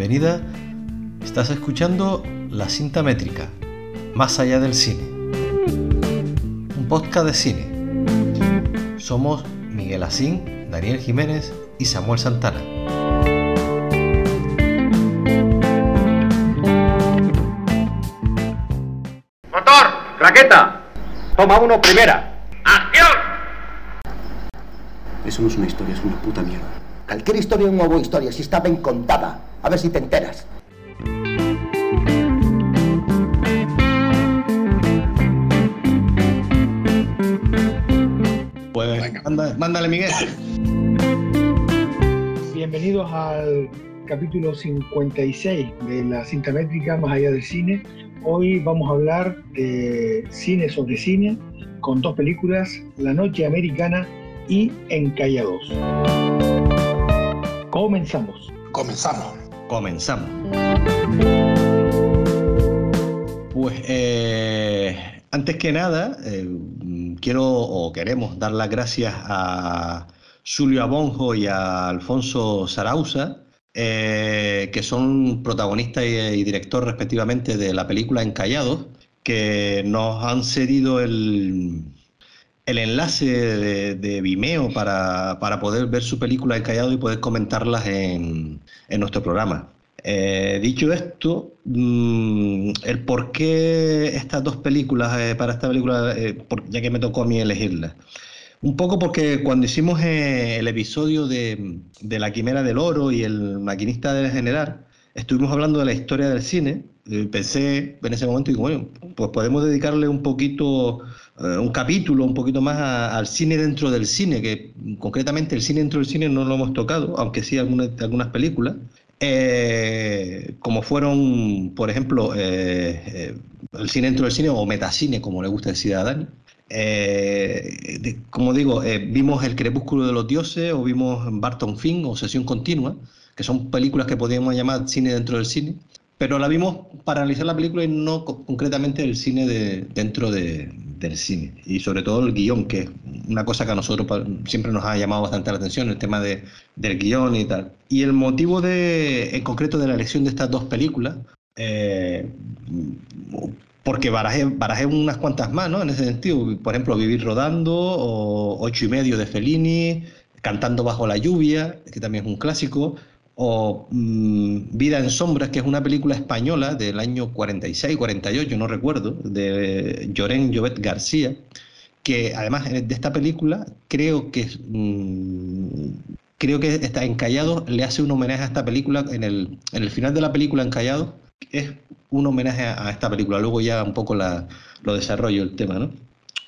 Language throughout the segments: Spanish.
bienvenida. Estás escuchando La Cinta Métrica, Más allá del cine. Un podcast de cine. Somos Miguel Asín, Daniel Jiménez y Samuel Santana. Motor, raqueta. Toma uno primera. ¡Acción! Eso no es una historia, es una puta mierda. Cualquier historia es una buena historia si está bien contada. A ver si te enteras. Pues mándale, Miguel. Bienvenidos al capítulo 56 de la cinta métrica Más allá del cine. Hoy vamos a hablar de cine sobre cine con dos películas, La Noche Americana y Encallados. Comenzamos. Comenzamos. Comenzamos. Pues eh, antes que nada, eh, quiero o queremos dar las gracias a Julio Abonjo y a Alfonso Sarauza, eh, que son protagonistas y, y director respectivamente de la película Encallados, que nos han cedido el, el enlace de, Vimeo para, para poder ver su película Encallados y poder comentarlas en, en nuestro programa. Eh, dicho esto, mm, el por qué estas dos películas, eh, para esta película, eh, ya que me tocó a mí elegirlas. Un poco porque cuando hicimos el episodio de, de La Quimera del Oro y el maquinista del general, estuvimos hablando de la historia del cine. pensé en ese momento, digo, bueno, pues podemos dedicarle un poquito, un capítulo, un poquito más a- al cine dentro del cine, que concretamente el cine dentro del cine no lo hemos tocado, aunque sí algunas, algunas películas. Eh, como fueron, por ejemplo, eh, eh, el cine dentro del cine o metacine, como le gusta decir a Dani. Eh, de- como digo, eh, vimos El Crepúsculo de los Dioses o vimos Barton Fink o Sesión Continua, que son películas que podríamos llamar cine dentro del cine, pero la vimos para analizar la película y no co- concretamente el cine de, dentro de- del cine. Y sobre todo el guion, que es una cosa que a nosotros siempre nos ha llamado bastante la atención, el tema de, del guion y tal. Y el motivo de, en concreto de la elección de estas dos películas, eh, porque barajé, barajé unas cuantas más, ¿no? En ese sentido, por ejemplo, Vivir Rodando o Ocho y Medio de Fellini, Cantando Bajo la Lluvia, que también es un clásico, o mm, Vida en Sombras, que es una película española del año 46, 48, no recuerdo, de Llorén Llobet García, que además eh, de esta película creo que mm, creo que está Encallado le hace un homenaje a esta película en el, en el final de la película Encallado es un homenaje a, esta película luego ya un poco lo desarrollo el tema ¿no?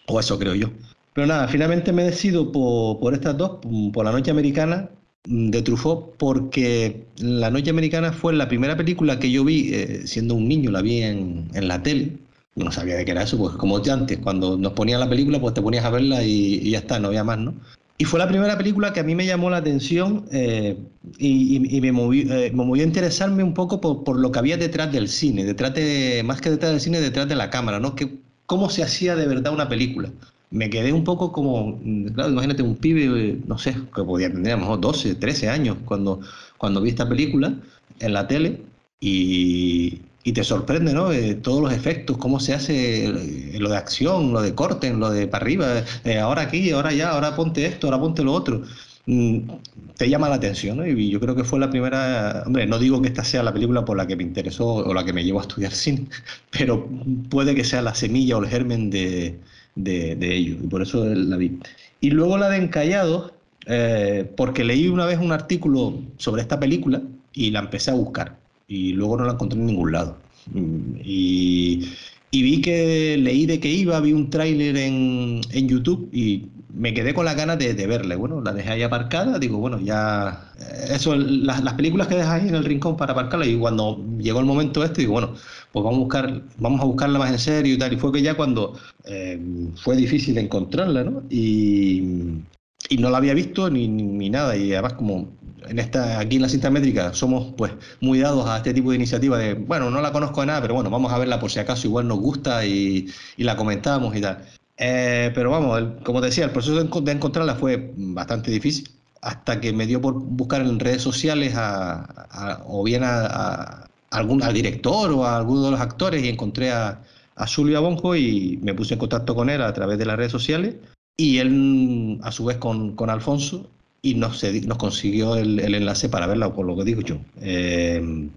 o eso creo yo pero nada finalmente me decido por, por estas dos mm, por La Noche Americana de Truffaut porque La Noche Americana fue la primera película que yo vi eh, siendo un niño la vi en, en la tele no sabía de qué era eso, pues como antes, cuando nos ponían la película, pues te ponías a verla y, ya está, no había más, ¿no? Y fue la primera película que a mí me llamó la atención eh, y me, movió, eh, me movió a interesarme un poco por, por lo que había detrás del cine, detrás de, más que detrás del cine, detrás de la cámara, ¿no? Que, cómo se hacía de verdad una película. Me quedé un poco como, mm, claro, imagínate un pibe, eh, no sé, que podía tener a lo mejor 12, 13 años cuando, cuando vi esta película en la tele y, y te sorprende, ¿no? Eh, todos los efectos, cómo se hace eh, lo de acción, lo de corte, lo de para arriba, eh, ahora aquí, ahora allá, ahora ponte esto, ahora ponte lo otro. Mm, te llama la atención, ¿no? Y yo creo que fue la primera, hombre, no digo que esta sea la película por la que me interesó o la que me llevó a estudiar cine, pero puede que sea la semilla o el germen de, de, de ello, y por eso la vi. Y luego la de Encallados, eh, porque leí una vez un artículo sobre esta película y la empecé a buscar y luego no la encontré en ningún lado. Mm, Y, vi que leí de qué iba, vi un tráiler en, en YouTube y me quedé con las ganas de, de verla. Bueno, la dejé ahí aparcada, digo, bueno, ya... eh, Eso, las, las películas que dejas ahí en el rincón para aparcarla y cuando llegó el momento este, digo, bueno, pues vamos a, buscar, vamos a buscarla más en serio y tal. Y fue que ya cuando eh, fue difícil encontrarla, ¿no? Y, y no la había visto ni, ni, ni nada. Y además, como en esta, aquí en la cinta métrica somos pues muy dados a este tipo de iniciativa de, bueno, no la conozco de nada, pero bueno, vamos a verla por si acaso igual nos gusta y, y la comentamos y tal. Eh, pero vamos, como te decía, el proceso de, enco- de encontrarla fue bastante difícil. hasta que me dio por buscar en redes sociales o bien a, algún, al director o a alguno de los actores y encontré a, a Julio Abonjo y me puse en contacto con él a través de las redes sociales y él a su vez con, con Alfonso y nos, nos consiguió el, el, enlace para verla, por lo que digo yo. Eh,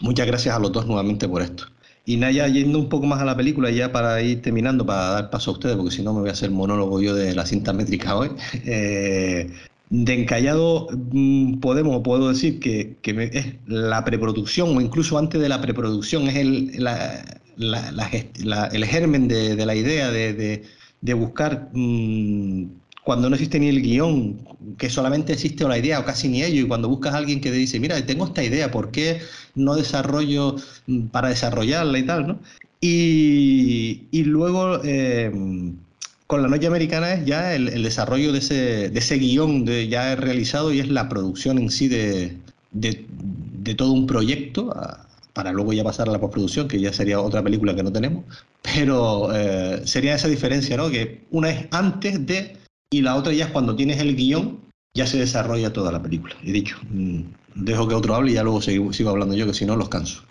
muchas gracias a los dos nuevamente por esto. Y Naya, yendo un poco más a la película, ya para ir terminando, para dar paso a ustedes, porque si no me voy a hacer monólogo yo de la cinta métrica hoy. Eh, de Encallado mm, podemos o puedo decir que, es la preproducción, o incluso antes de la preproducción, es el, el germen de, la idea de, de buscar mmm, cuando no existe ni el guion, que solamente existe la idea o casi ni ello, y cuando buscas a alguien que te dice, mira, tengo esta idea, ¿por qué no desarrollo mm, para desarrollarla y tal? ¿no? Y, y luego, eh, con la noche americana es ya el, el, desarrollo de ese, de ese guion de, ya realizado y es la producción en sí de, de, de todo un proyecto para luego ya pasar a la postproducción, que ya sería otra película que no tenemos, pero eh, sería esa diferencia, ¿no? Que una es antes de y la otra ya es cuando tienes el guion, ya se desarrolla toda la película. He dicho, mm, dejo que otro hable y ya luego sigo, sigo hablando yo, que si no los canso.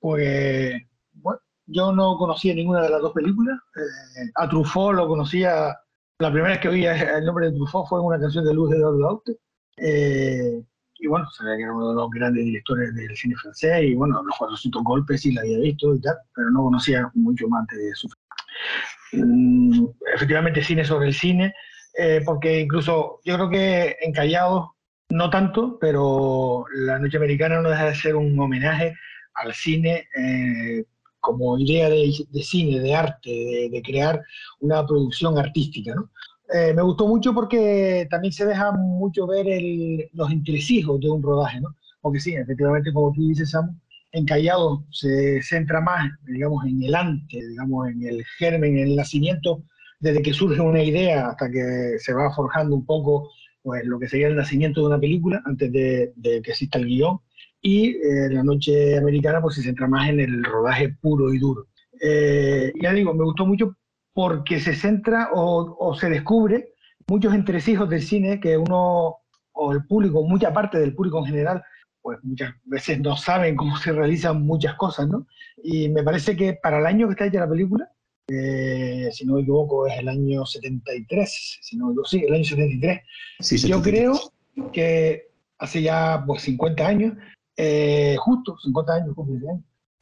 Pues, bueno, yo no conocía ninguna de las dos películas. Eh, a Truffaut lo conocía, la primera vez que oía el nombre de Truffaut fue en una canción de Luz de Eduardo eh, y bueno, sabía que era uno de los grandes directores del cine francés y bueno, los 400 golpes sí la había visto y tal, pero no conocía mucho más de su... Mm, efectivamente, cine sobre el cine. Eh, porque incluso yo creo que en Callao no tanto, pero La Noche Americana no deja de ser un homenaje al cine eh, como idea de, cine, de arte, de, crear una producción artística. ¿no? Eh, me gustó mucho porque también se deja mucho ver el, los entresijos de un rodaje, ¿no? porque sí, efectivamente, como tú dices, Samu, en Callao se centra más, digamos, en el antes, digamos, en el germen, en el nacimiento desde que surge una idea hasta que se va forjando un poco pues, lo que sería el nacimiento de una película antes de, que exista el guion. Y eh, La Noche Americana pues, se centra más en el rodaje puro y duro. Eh, ya digo, me gustó mucho porque se centra o, o, se descubre muchos entresijos del cine que uno, o el público, mucha parte del público en general, pues muchas veces no saben cómo se realizan muchas cosas, ¿no? Y me parece que para el año que está hecha la película, eh, si no me equivoco, es el año 73, si no, sí, el año 73. Sí, Yo creo que hace ya pues, 50 años, eh, justo 50 años,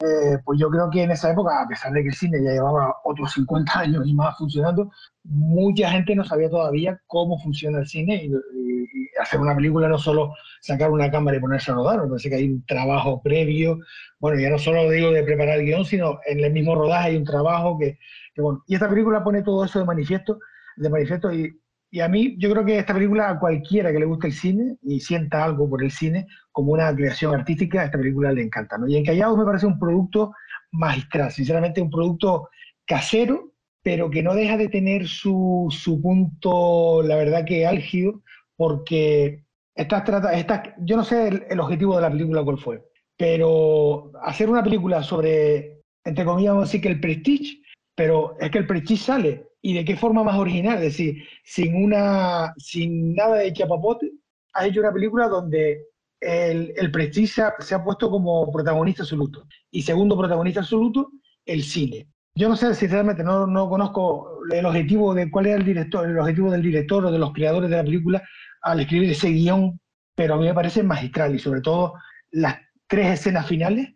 eh, pues yo creo que en esa época, a pesar de que el cine ya llevaba otros 50 años y más funcionando, mucha gente no sabía todavía cómo funciona el cine y, hacer una película no solo sacar una cámara y ponerse a rodar, me parece que hay un trabajo previo, bueno, ya no solo digo de preparar el guion, sino en el mismo rodaje hay un trabajo que, que bueno, y esta película pone todo eso de manifiesto, de manifiesto y, y a mí, yo creo que esta película, a cualquiera que le guste el cine y sienta algo por el cine, como una creación artística, esta película le encanta. ¿no? Y en Callao me parece un producto magistral, sinceramente un producto casero, pero que no deja de tener su, su punto, la verdad que álgido, porque esta, trata, esta, yo no sé el, el, objetivo de la película cuál fue, pero hacer una película sobre, entre comillas, vamos a decir que el prestige, pero es que el prestige sale y de qué forma más original, es decir, sin, una, sin nada de chapapote, has hecho una película donde el, el se ha, puesto como protagonista absoluto. Y segundo protagonista absoluto, el cine. Yo no sé, sinceramente, no, no conozco el objetivo de cuál es el director, el objetivo del director o de los creadores de la película al escribir ese guion, pero a mí me parece magistral y sobre todo las tres escenas finales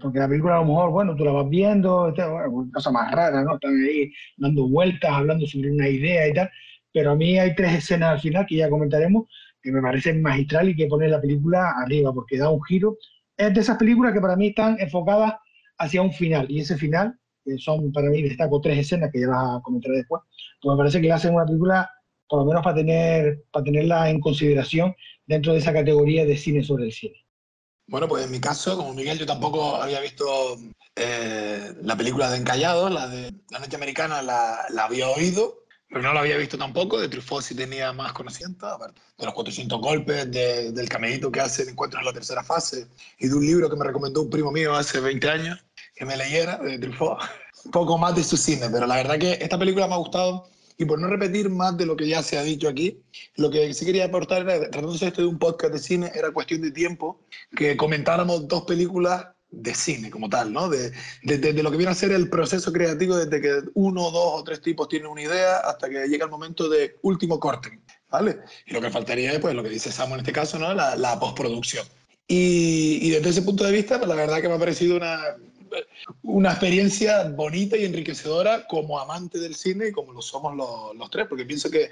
porque la película a lo mejor, bueno, tú la vas viendo, este, bueno, cosa más rara, ¿no? Están ahí dando vueltas, hablando sobre una idea y tal, pero a mí hay tres escenas al final que ya comentaremos que me parecen magistral y que ponen la película arriba porque da un giro. Es de esas películas que para mí están enfocadas hacia un final y ese final, que son para mí destaco tres escenas que ya vas a comentar después, pues me parece que le hacen una película por lo menos para, tener, para tenerla en consideración dentro de esa categoría de cine sobre el cine. Bueno, pues en mi caso, como Miguel, yo tampoco había visto eh, la película de Encallado, la de La Noche Americana la, la, había oído, pero no la había visto tampoco. De Truffaut sí tenía más conocimiento, aparte de los 400 golpes, de, del camellito que hace en Encuentros en la tercera fase, y de un libro que me recomendó un primo mío hace 20 años, que me leyera, de Truffaut. Un poco más de su cine, pero la verdad que esta película me ha gustado Y por no repetir más de lo que ya se ha dicho aquí, lo que sí quería aportar, era, tratándose esto de un podcast de cine, era cuestión de tiempo que comentáramos dos películas de cine como tal, ¿no? De, de, de, lo que viene a ser el proceso creativo desde que uno, dos o tres tipos tienen una idea hasta que llega el momento de último corte, ¿vale? Y lo que faltaría es, pues, lo que dice Samu en este caso, ¿no? La, la postproducción. Y, y, desde ese punto de vista, pues, la verdad que me ha parecido una, una experiencia bonita y enriquecedora como amante del cine y como lo somos los, los tres, porque pienso que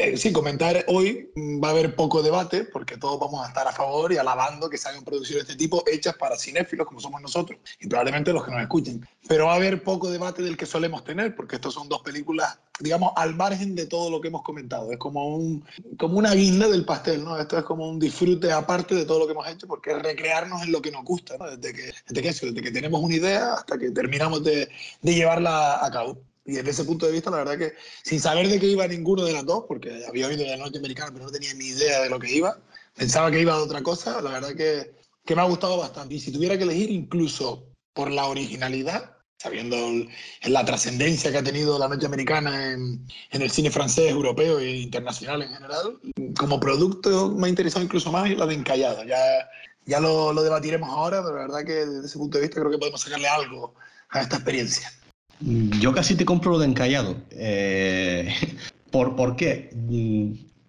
eh, sí, comentar hoy va a haber poco debate porque todos vamos a estar a favor y alabando que se hagan producciones de este tipo hechas para cinéfilos como somos nosotros y probablemente los que nos escuchen. Pero va a haber poco debate del que solemos tener porque estos son dos películas, digamos, al margen de todo lo que hemos comentado. Es como, un, como una guinda del pastel, ¿no? Esto es como un disfrute aparte de todo lo que hemos hecho porque es recrearnos en lo que nos gusta, ¿no? Desde que, desde que, tenemos una idea hasta que terminamos de llevarla a cabo. Y desde ese punto de vista, la verdad que sin saber de qué iba ninguno de las dos, porque había oído de la noche americana, pero no tenía ni idea de lo que iba, pensaba que iba de otra cosa, la verdad que, que me ha gustado bastante. Y si tuviera que elegir incluso por la originalidad, sabiendo la trascendencia que ha tenido la noche americana en, en, el cine francés, europeo e internacional en general, como producto me ha interesado incluso más la de Encallada. Ya, ya lo, lo debatiremos ahora, pero la verdad que desde ese punto de vista creo que podemos sacarle algo a esta experiencia. Yo casi te compro lo de encallado. Eh, ¿por, ¿Por qué?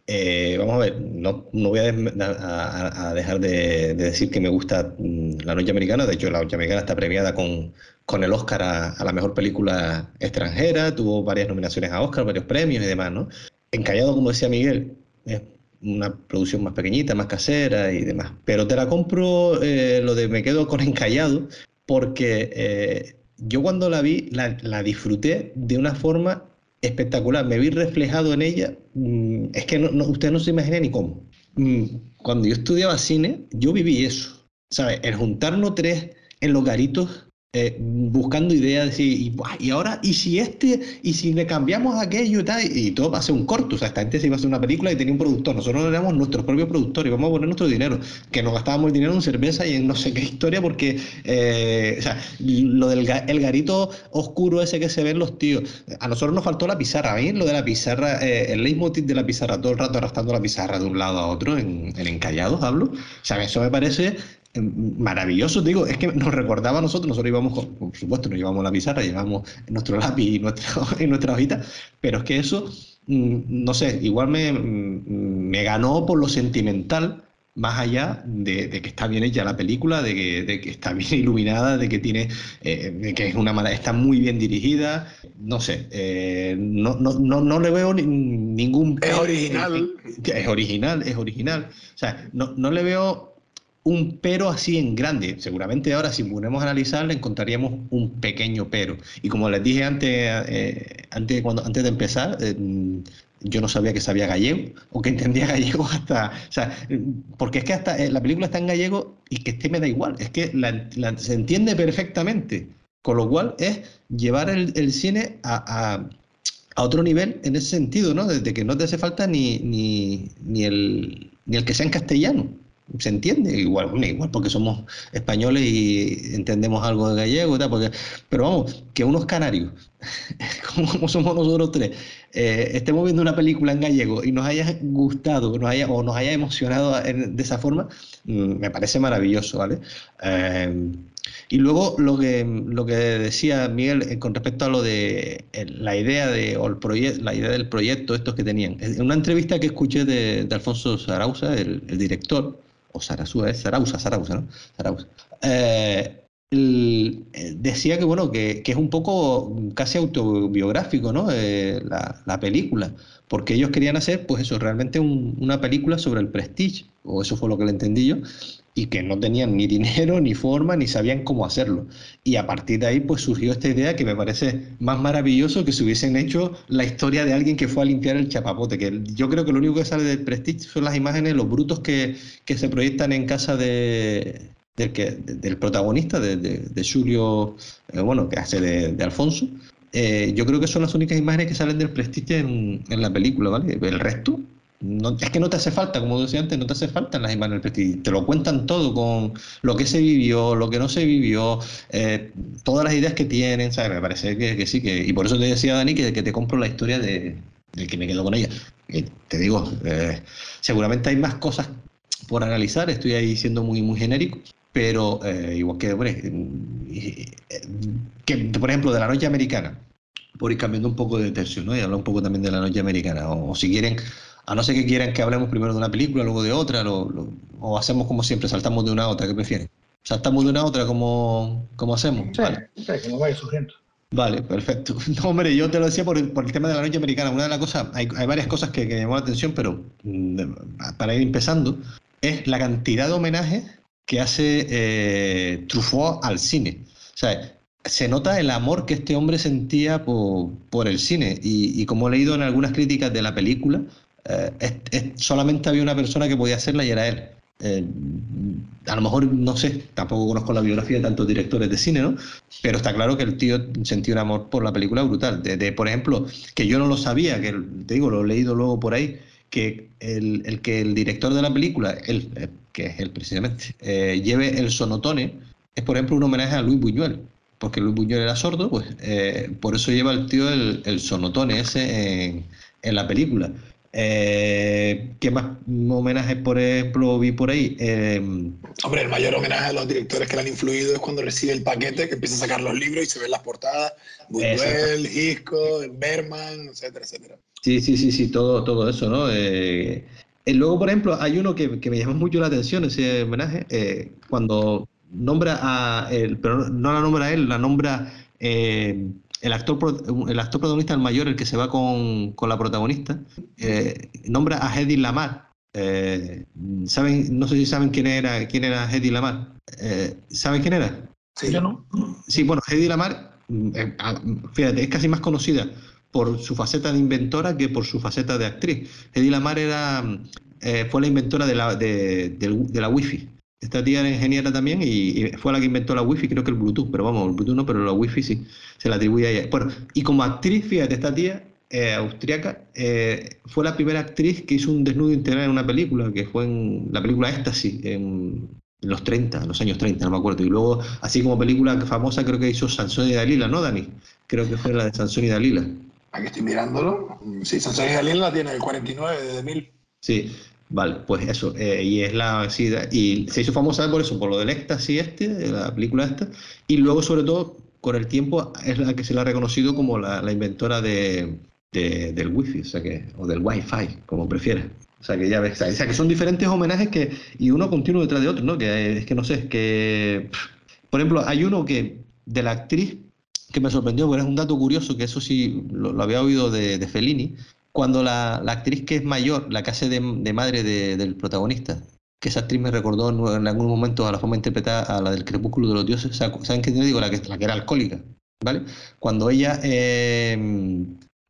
Eh, vamos a ver, no, no voy a, dejar de, de, decir que me gusta mm, La Noche Americana. De hecho, La Noche Americana está premiada con, con el Oscar a, la mejor película extranjera. Tuvo varias nominaciones a Oscar, varios premios y demás, ¿no? Encallado, como decía Miguel, es una producción más pequeñita, más casera y demás. Pero te la compro eh, lo de me quedo con Encallado porque yo cuando la vi, la, la, disfruté de una forma espectacular. Me vi reflejado en ella. Mm, es que no, no, usted no se imagina ni cómo. Mm, cuando yo estudiaba cine, yo viví eso. ¿Sabes? El juntarnos tres en los garitos eh, buscando ideas y, ahora, y si este, y si le cambiamos aquello y tal, y todo va a ser un corto, o sea, esta gente se iba a hacer una película y tenía un productor, nosotros éramos nuestros propios productores, y vamos a poner nuestro dinero, que nos gastábamos el dinero en cerveza y en no sé qué historia, porque, eh, o sea, lo del el garito oscuro ese que se ven los tíos, a nosotros nos faltó la pizarra, a mí lo de la pizarra, eh, el leitmotiv de la pizarra, todo el rato arrastrando la pizarra de un lado a otro, en, en encallados hablo, o sea, eso me parece maravilloso, digo, es que nos recordaba a nosotros, nosotros íbamos, con, por supuesto, nos llevamos la pizarra, llevamos nuestro lápiz y nuestra, y nuestra hojita, pero es que eso, no sé, igual me, me ganó por lo sentimental, más allá de, de, que está bien hecha la película, de que, de que está bien iluminada, de que tiene, eh, de que es una mala, está muy bien dirigida, no sé, eh, no, no, no, no, le veo ni, ningún... Es original. Es original, es original. O sea, no, no le veo un pero así en grande. Seguramente ahora si ponemos a analizarlo encontraríamos un pequeño pero. Y como les dije antes, eh, antes, cuando, antes de empezar, eh, yo no sabía que sabía gallego o que entendía gallego hasta... O sea, porque es que hasta eh, la película está en gallego y que este me da igual. Es que se entiende perfectamente. Con lo cual es llevar el, el cine a, a, a, otro nivel en ese sentido, ¿no? Desde que no te hace falta ni, ni, ni, el, ni el que sea en castellano se entiende, igual, igual porque somos españoles y entendemos algo de gallego y porque, pero vamos, que unos canarios, como somos nosotros tres, eh, estemos viendo una película en gallego y nos haya gustado nos haya, o nos haya emocionado de esa forma, mm, me parece maravilloso, ¿vale? Eh, y luego lo que, lo que decía Miguel eh, con respecto a lo de la idea de o el proyecto, la idea del proyecto estos que tenían. En una entrevista que escuché de, de Alfonso Sarauza, el, el director, o Sarasúa, es Sarauza, Sarauza, ¿no? Sarauza. Eh, el, decía que, bueno, que, que, es un poco casi autobiográfico, ¿no? Eh, la, la, película, porque ellos querían hacer, pues eso, realmente un, una película sobre el prestige, o eso fue lo que le entendí yo, y que no tenían ni dinero, ni forma, ni sabían cómo hacerlo. Y a partir de ahí, pues surgió esta idea que me parece más maravilloso que se hubiesen hecho la historia de alguien que fue a limpiar el chapapote, que yo creo que lo único que sale del Prestige son las imágenes, los brutos que, que se proyectan en casa de, del, que, del protagonista, de, de, Julio, eh, bueno, que hace de, de Alfonso. Eh, yo creo que son las únicas imágenes que salen del Prestige en, en la película, ¿vale? El resto no, es que no te hace falta, como decía antes, no te hace falta en las imágenes del. Te lo cuentan todo con lo que se vivió, lo que no se vivió, eh, todas las ideas que tienen, ¿sabes? Me parece que, que, sí, que, y por eso te decía Dani que, que te compro la historia de, el que me quedo con ella. te digo, eh, seguramente hay más cosas por analizar, estoy ahí siendo muy, muy genérico, pero eh, igual que, que, por ejemplo, de la noche americana, por ir cambiando un poco de tercio, ¿no? Y hablar un poco también de la noche americana, o, si quieren, a no ser que quieran que hablemos primero de una película, luego de otra, o hacemos como siempre, saltamos de una a otra, ¿qué prefieren? ¿Saltamos de una a otra como, como hacemos? Sí, vale. como vaya surgiendo. Vale, perfecto. No, hombre, yo te lo decía por el, por el tema de la noche americana. Una de las cosas, hay, hay varias cosas que, que, me llamó la atención, pero mm, para ir empezando, es la cantidad de homenajes que hace eh, Truffaut al cine. O sea, se nota el amor que este hombre sentía por, por el cine. Y, y, como he leído en algunas críticas de la película, eh, solamente había una persona que podía hacerla y era él. Eh, a lo mejor, no sé, tampoco conozco la biografía de tantos directores de cine, ¿no? Pero está claro que el tío sentía un amor por la película brutal. De, por ejemplo, que yo no lo sabía, que te digo, lo he leído luego por ahí, que el, el que el director de la película, él, eh, que es él precisamente, eh, lleve el sonotone, es por ejemplo un homenaje a Luis Buñuel. Porque Luis Buñuel era sordo, pues por eso lleva el tío el, el sonotone ese en, en la película. Eh, ¿Qué más homenajes, por ejemplo, vi por ahí? Em, Hombre, el mayor homenaje a los directores que le han influido es cuando recibe el paquete, que empieza a sacar los libros y se ven las portadas. Buñuel, Hitchcock, Berman, etcétera, etcétera. Sí, sí, sí, sí, todo, todo eso, ¿no? Eh, y luego, por ejemplo, hay uno que, que, me llama mucho la atención, ese homenaje, eh, cuando nombra a él, pero no la nombra a él, la nombra eh, el actor, el actor protagonista, el mayor, el que se va con, con la protagonista, eh, nombra a Hedy Lamar. Eh, ¿saben, no sé si saben quién era, quién era Hedy Lamar. Eh, ¿Saben quién era? Sí, yo no. Sí, bueno, Hedy Lamar, mm, ah, fíjate, es casi más conocida por su faceta de inventora que por su faceta de actriz. Hedy Lamar era, fue la inventora de la, de, de la Wi-Fi. Esta tía era ingeniera también y, fue la que inventó la Wi-Fi, creo que el Bluetooth, pero vamos, el Bluetooth no, pero la Wi-Fi sí, se la atribuye a ella. Bueno, y como actriz, fíjate, esta tía eh, austriaca eh, fue la primera actriz que hizo un desnudo integral en una película, que fue en la película Éxtasis, en, los 30, en los años 30, no me acuerdo. Y luego, así como película famosa, creo que hizo Sansón y Dalila, ¿no, Dani? Creo que fue la de Sansón y Dalila. Aquí estoy mirándolo. Sí, Sansón y Dalila la tiene el 49 de 1000. Sí, Vale, pues eso, eh, y es la y se hizo famosa por eso, por lo del éxtasis este, la película esta, y luego sobre todo con el tiempo es la que se la ha reconocido como la, inventora de, del wifi, o sea que, o del wifi, como prefieras. O sea que ya ves, o sea que son diferentes homenajes que, y uno continuo detrás de otro, ¿no? Que es que no sé, es que, por ejemplo, hay uno que, de la actriz, que me sorprendió, porque es un dato curioso, que eso sí lo, había oído de, de Fellini, cuando la, la, actriz que es mayor, la que hace de, de madre de, del protagonista, que esa actriz me recordó en, algún momento a la forma de interpretar a la del crepúsculo de los dioses, ¿saben qué te digo? La que, la que era alcohólica, ¿vale? Cuando ella eh,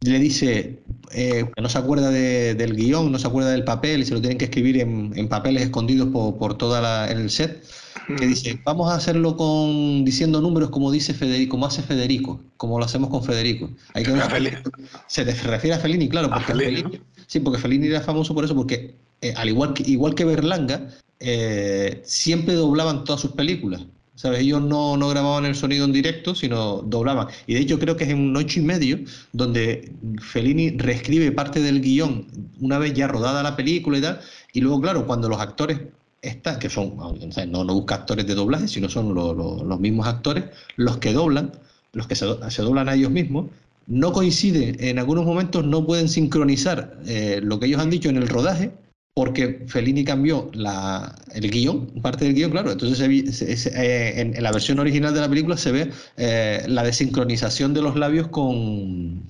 le dice eh, no se acuerda de, del guion, no se acuerda del papel y se lo tienen que escribir en, en papeles escondidos por, por toda el set, que dice, vamos a hacerlo con diciendo números como dice Federico, como hace Federico, como lo hacemos con Federico. Hay que se refiere a Fellini, claro, porque Fellini, sí, porque Fellini era famoso por eso, porque eh, al igual que igual que Berlanga, eh, siempre doblaban todas sus películas. ¿Sabes? Ellos no, no, grababan el sonido en directo, sino doblaban. Y de hecho creo que es en un ocho y medio donde Fellini reescribe parte del guion una vez ya rodada la película y tal. Y luego, claro, cuando los actores estas, que son, no, no busca actores de doblaje, sino son los mismos actores, los que doblan, los que se, doblan a ellos mismos, no coinciden, en algunos momentos no pueden sincronizar eh, lo que ellos han dicho en el rodaje, porque Fellini cambió la, el guion, parte del guion, claro. Entonces, eh, en, la versión original de la película se ve eh, la desincronización de los labios con,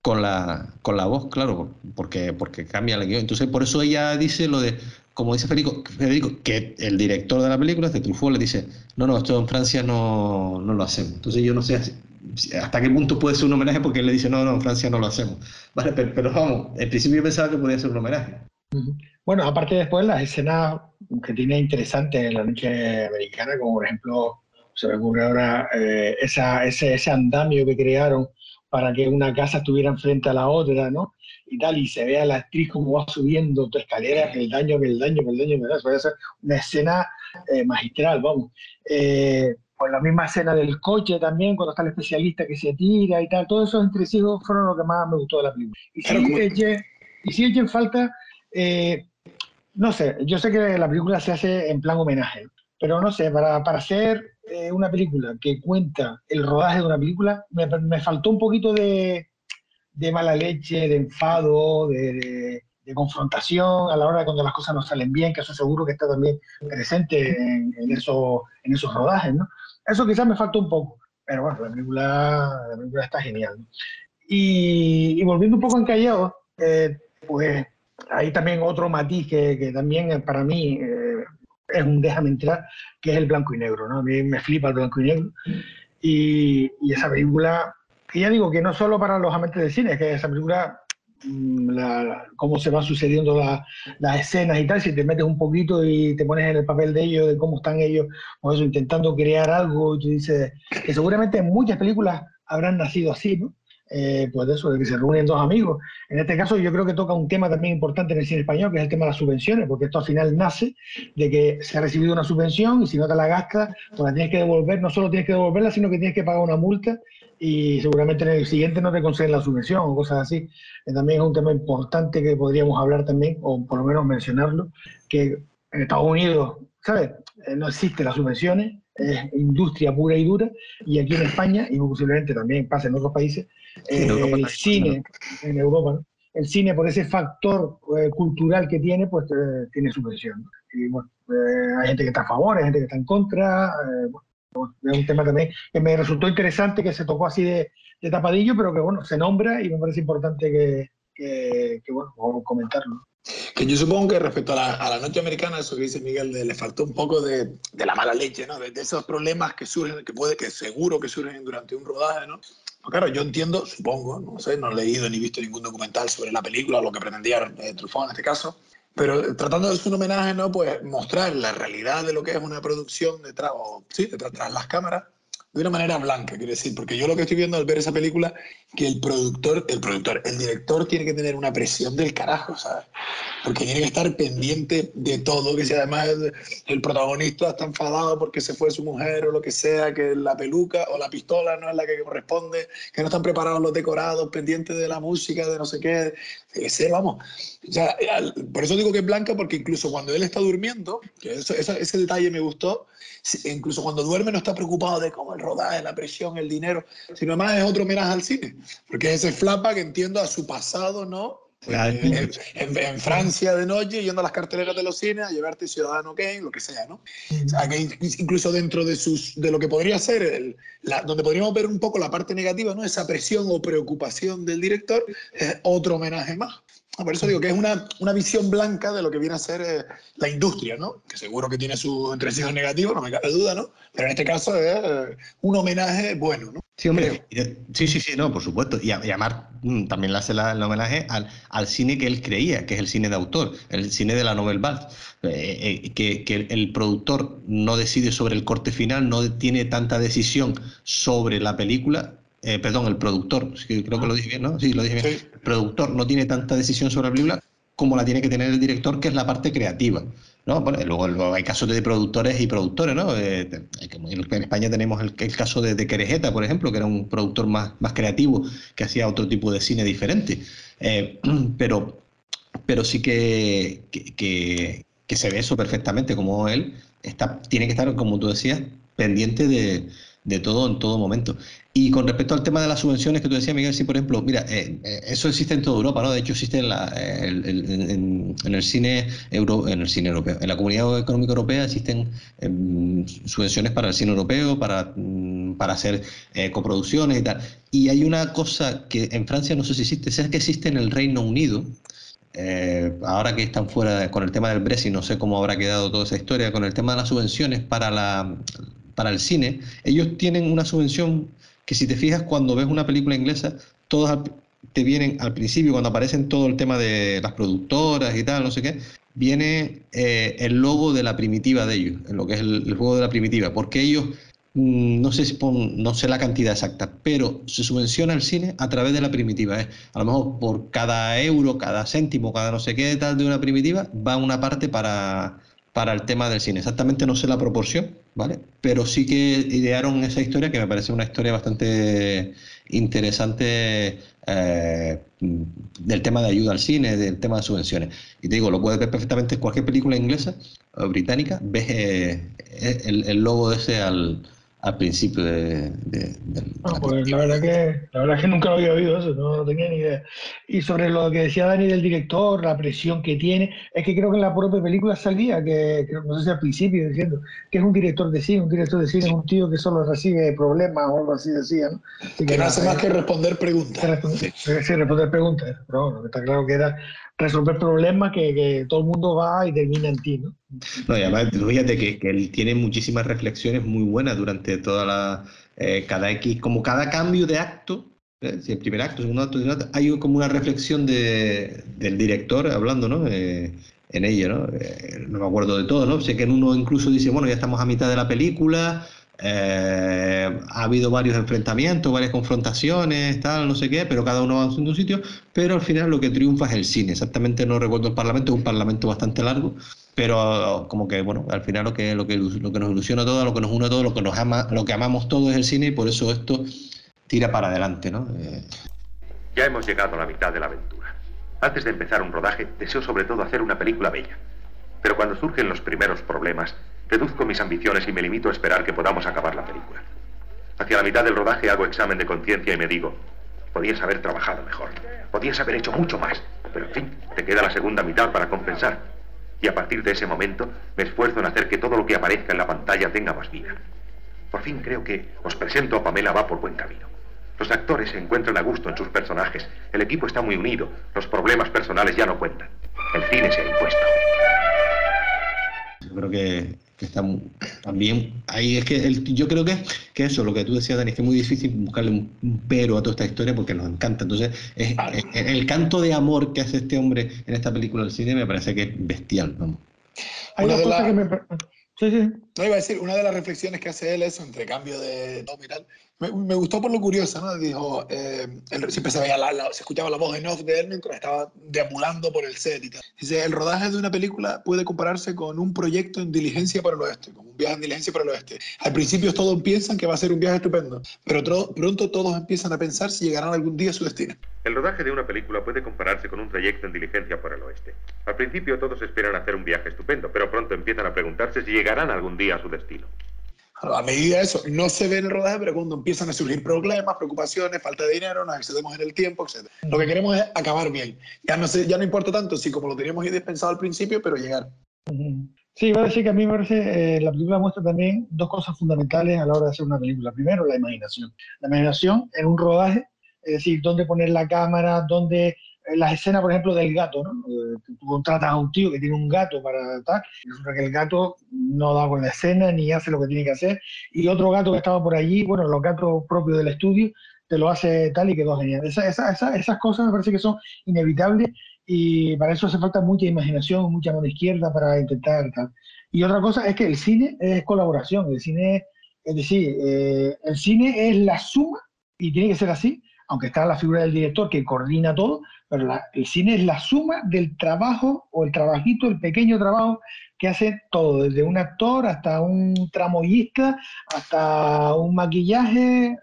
con, la, con la voz, claro, porque, porque cambia el guion. Entonces, por eso ella dice lo de como dice Federico, Federico, que el director de la película, de Truffaut, le dice, no, no, esto en Francia no, no lo hacemos. Entonces yo no sé hasta qué punto puede ser un homenaje porque él le dice, no, no, en Francia no lo hacemos. Vale, pero, vamos, en principio yo pensaba que podía ser un homenaje. Bueno, aparte después las escenas que tiene interesantes en la noche americana, como por ejemplo, se me ocurre ahora eh, esa, ese, ese andamio que crearon para que una casa estuviera frente a la otra, ¿no? Y tal, y se ve a la actriz como va subiendo tu escalera, que el daño, que el daño, que el daño, que el daño, una escena eh, magistral, vamos. Eh, la misma escena del coche también, cuando está el especialista que se tira y tal, todos esos entresijos fueron lo que más me gustó de la película. Y sí, eché, y sí eché en falta, eh, no sé, yo sé que la película se hace en plan homenaje, pero no sé, para, para hacer eh, una película que cuenta el rodaje de una película, me, me faltó un poquito de, de mala leche, de enfado, de, de, de, confrontación a la hora de cuando las cosas no salen bien, que eso seguro que está también presente en, en, eso, en esos rodajes, ¿no? Eso quizás me falta un poco, pero bueno, la película, la película está genial. Y, y, volviendo un poco en Callao, eh, pues hay también otro matiz que, que también para mí eh, es un déjame entrar, que es el blanco y negro. ¿no? A mí me flipa el blanco y negro. Y, y esa película, que ya digo que no solo para los amantes del cine, es que esa película Mm, la, cómo se van sucediendo la, las escenas y tal, si te metes un poquito y te pones en el papel de ellos, de cómo están ellos, o eso, intentando crear algo, y tú dices que seguramente en muchas películas habrán nacido así, ¿no? Eh, pues de eso, de que se reúnen dos amigos. En este caso yo creo que toca un tema también importante en el cine español, que es el tema de las subvenciones, porque esto al final nace de que se ha recibido una subvención y si no te la gastas, pues la tienes que devolver, no solo tienes que devolverla, sino que tienes que pagar una multa y seguramente en el siguiente no te conceden la subvención o cosas así. Eh, también es un tema importante que podríamos hablar también, o por lo menos mencionarlo, que en Estados Unidos, ¿sabes? Eh, no existen las subvenciones, es industria pura y dura, y aquí en España, y posiblemente también pasa en otros países, eh, el cine, en Europa, ¿no? el cine por ese factor eh, cultural que tiene, pues eh, tiene subvención. ¿no? Y bueno, hay gente que está a favor, hay gente que está en contra, bueno, es un tema también que me resultó interesante que se tocó así de, de, tapadillo, pero que bueno, se nombra y me parece importante que, que, que bueno, comentarlo. Que yo supongo que respecto a la, a la, noche americana, eso que dice Miguel, de, le faltó un poco de, de, la mala leche, ¿no? De, de, esos problemas que surgen, que puede, que seguro que surgen durante un rodaje, ¿no? Pues claro, yo entiendo, supongo, no sé, no he leído ni visto ningún documental sobre la película lo que pretendía eh, Truffaut en este caso, pero tratando de ser un homenaje, ¿no? Pues mostrar la realidad de lo que es una producción detrás, o, sí, detrás, de las cámaras, de una manera blanca, quiero decir, porque yo lo que estoy viendo al ver esa película, que el productor, el productor, el director tiene que tener una presión del carajo, ¿sabes? Porque tiene que estar pendiente de todo, que si además el, el, protagonista está enfadado porque se fue su mujer o lo que sea, que la peluca o la pistola no es la que corresponde, que no están preparados los decorados, pendientes de la música, de no sé qué, ese, vamos. O sea, por eso digo que es blanca, porque incluso cuando él está durmiendo, ese, detalle me gustó, incluso cuando duerme no está preocupado de cómo el rodaje, la presión, el dinero, sino más es otro homenaje al cine, porque es ese flapa que entiendo a su pasado, ¿no? En, en, en, Francia de noche, yendo a las carteleras de los cines a llevarte Ciudadano Kane, lo que sea, ¿no? O sea, que incluso dentro de, sus, de lo que podría ser, el, la, donde podríamos ver un poco la parte negativa, ¿no? Esa presión o preocupación del director, es otro homenaje más. Por eso digo que es una, una visión blanca de lo que viene a ser eh, la industria, ¿no? Que seguro que tiene sus entresijos negativos, no me cabe duda, ¿no? Pero en este caso es eh, un homenaje bueno, ¿no? Sí, hombre. Creo. Sí, sí, sí, no, por supuesto. Y, además mm, también le hace la, el homenaje al, al, cine que él creía, que es el cine de autor, el cine de la novel Bad. Eh, eh, que, que, el productor no decide sobre el corte final, no tiene tanta decisión sobre la película, eh, perdón, el productor, creo que lo dije bien, ¿no? Sí, lo dije bien. Sí. El productor no tiene tanta decisión sobre la película como la tiene que tener el director, que es la parte creativa. ¿no? Bueno, luego, luego, hay casos de productores y productores, ¿no? Eh, en España tenemos el, el caso de, de, Querejeta, por ejemplo, que era un productor más, más creativo, que hacía otro tipo de cine diferente. Eh, pero, pero sí que, que, que, se ve eso perfectamente, como él está, tiene que estar, como tú decías, pendiente de, de todo en todo momento. Y con respecto al tema de las subvenciones que tú decías, Miguel, sí, por ejemplo, mira, eh, eh, eso existe en toda Europa, ¿no? De hecho, existe en, la, en, en, el cine euro, en el cine europeo. En la Comunidad Económica Europea existen eh, subvenciones para el cine europeo, para, mm, para hacer eh, coproducciones y tal. Y hay una cosa que en Francia no sé si existe, es que existe en el Reino Unido, ahora que están fuera con el tema del Brexit, no sé cómo habrá quedado toda esa historia, con el tema de las subvenciones para, la, para el cine, ellos tienen una subvención que si te fijas cuando ves una película inglesa, todas te vienen al principio, cuando aparecen todo el tema de las productoras y tal, no sé qué, viene eh, el logo de la primitiva de ellos, en lo que es el, juego de la primitiva, porque ellos, mmm, no sé si pon, no sé la cantidad exacta, pero se subvenciona el cine a través de la primitiva. ¿eh? A lo mejor por cada euro, cada céntimo, cada no sé qué tal de una primitiva, va una parte para, para el tema del cine. Exactamente no sé la proporción, ¿vale? Pero sí que idearon esa historia que me parece una historia bastante interesante eh, del tema de ayuda al cine, del tema de subvenciones. Y te digo, lo puedes ver perfectamente en cualquier película inglesa o británica, ves eh, el, el logo de ese al, al principio de, de, ah, pues la verdad que la verdad que nunca lo había oído eso, no, tenía ni idea. Y sobre lo que decía Dani del director, la presión que tiene, es que creo que en la propia película salía, que no sé si al principio diciendo, que es un director de cine, un director de cine es un tío que solo recibe problemas o algo así decía, ¿no? que, no hace más que responder preguntas. Sí, responder preguntas, pero bueno, está claro que era resolver problemas que, que, todo el mundo va y termina en ti, ¿no? No, y además, fíjate que, que, él tiene muchísimas reflexiones muy buenas durante toda la... Eh, cada X, como cada cambio de acto, ¿eh? si el primer acto, el segundo acto, el acto, hay como una reflexión de, del director hablando, ¿no? Eh, en ello, ¿no? No me acuerdo de todo, ¿no? Sé que en uno incluso dice, bueno, ya estamos a mitad de la película, ha habido varios enfrentamientos, varias confrontaciones, tal, no sé qué, pero cada uno va en un sitio, pero al final lo que triunfa es el cine. Exactamente no recuerdo el Parlamento, es un Parlamento bastante largo, pero como que, bueno, al final lo que, lo que, lo que nos ilusiona todo, lo que nos une a todos, lo que, nos ama, lo que amamos todo es el cine y por eso esto tira para adelante, ¿no? Eh... Ya hemos llegado a la mitad de la aventura. Antes de empezar un rodaje, deseo sobre todo hacer una película bella. Pero cuando surgen los primeros problemas, Reduzco mis ambiciones y me limito a esperar que podamos acabar la película. Hacia la mitad del rodaje hago examen de conciencia y me digo, podías haber trabajado mejor, podías haber hecho mucho más, pero en fin, te queda la segunda mitad para compensar. Y a partir de ese momento me esfuerzo en hacer que todo lo que aparezca en la pantalla tenga más vida. Por fin creo que os presento a Pamela va por buen camino. Los actores se encuentran a gusto en sus personajes, el equipo está muy unido, los problemas personales ya no cuentan. El cine se ha impuesto. Yo creo que que está también ahí es que yo creo que, que eso, lo que tú decías, Dani, es que es muy difícil buscarle un, pero a toda esta historia porque nos encanta. Entonces, es, el canto de amor que hace este hombre en esta película del cine me parece que es bestial. Vamos. Hay una cosa que me. Sí, sí. No iba a decir, una de las reflexiones que hace él es entre cambio de no, mirar, me, gustó por lo curioso, ¿no? Dijo, eh, siempre se, veía la, se escuchaba la voz en off de él mientras estaba deambulando por el set y. Dice, el rodaje de una película puede compararse con un proyecto en diligencia para el oeste, como un viaje en diligencia para el oeste. Al principio todos piensan que va a ser un viaje estupendo, pero pronto todos empiezan a pensar si llegarán algún día a su destino. El rodaje de una película puede compararse con un trayecto en diligencia para el oeste. Al principio todos esperan hacer un viaje estupendo, pero pronto empiezan a preguntarse si llegarán algún día a su destino. A medida de eso, no se ve en el rodaje, pero cuando empiezan a surgir problemas, preocupaciones, falta de dinero, nos excedemos en el tiempo, etc. Lo que queremos es acabar bien. Ya no, sé, ya no importa tanto si como lo teníamos pensado al principio, pero llegar. Sí, iba a decir que a mí me parece, eh, la película muestra también dos cosas fundamentales a la hora de hacer una película. Primero, la imaginación. La imaginación en un rodaje, es decir, dónde poner la cámara, dónde las escenas, por ejemplo, del gato, ¿no? Eh, tú contratas a un tío que tiene un gato para tal, y resulta que el gato no da con la escena ni hace lo que tiene que hacer, y otro gato que estaba por allí, bueno, los gatos propios del estudio, te lo hace tal y quedó genial. Esa, esa, esa, esas cosas me parece que son inevitables y para eso hace falta mucha imaginación, mucha mano izquierda para intentar tal. Y otra cosa es que el cine es colaboración, el cine, es decir, eh, el cine es la suma, y tiene que ser así, aunque está la figura del director que coordina todo, pero el cine es la suma del trabajo o el trabajito, el pequeño trabajo que hace todo, desde un actor hasta un tramoyista, hasta un maquillaje,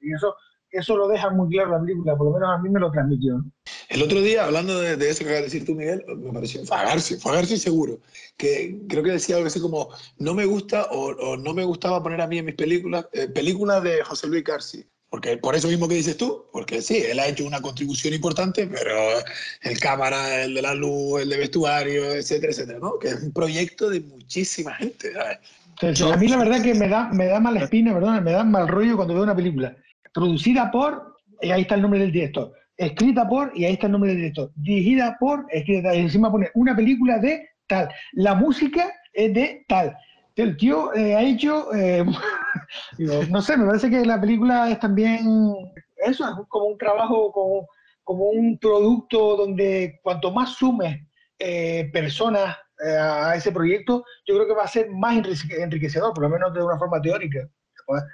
y eso, eso lo deja muy claro la película, por lo menos a mí me lo transmitió. El otro día, hablando de, eso que acabas de decir tú, Miguel, me pareció, Fagarse, Fagarse seguro, que creo que decía algo así como, no me gusta o, no me gustaba poner a mí en mis películas, eh, películas de José Luis García porque por eso mismo que dices tú, porque sí, él ha hecho una contribución importante, pero el cámara, el de la luz, el de vestuario, etcétera, etcétera, ¿no? Que es un proyecto de muchísima gente, a mí la verdad que me da, me da mala espina, perdón, me da mal rollo cuando veo una película producida por, y ahí está el nombre del director, escrita por, y ahí está el nombre del director, dirigida por, escrita, y encima pone una película de tal, la música es de tal el tío eh, ha hecho, eh, no sé, me parece que la película es también eso, es como un trabajo, como, como un producto donde cuanto más sume eh, personas a ese proyecto, yo creo que va a ser más enriquecedor, por lo menos de una forma teórica.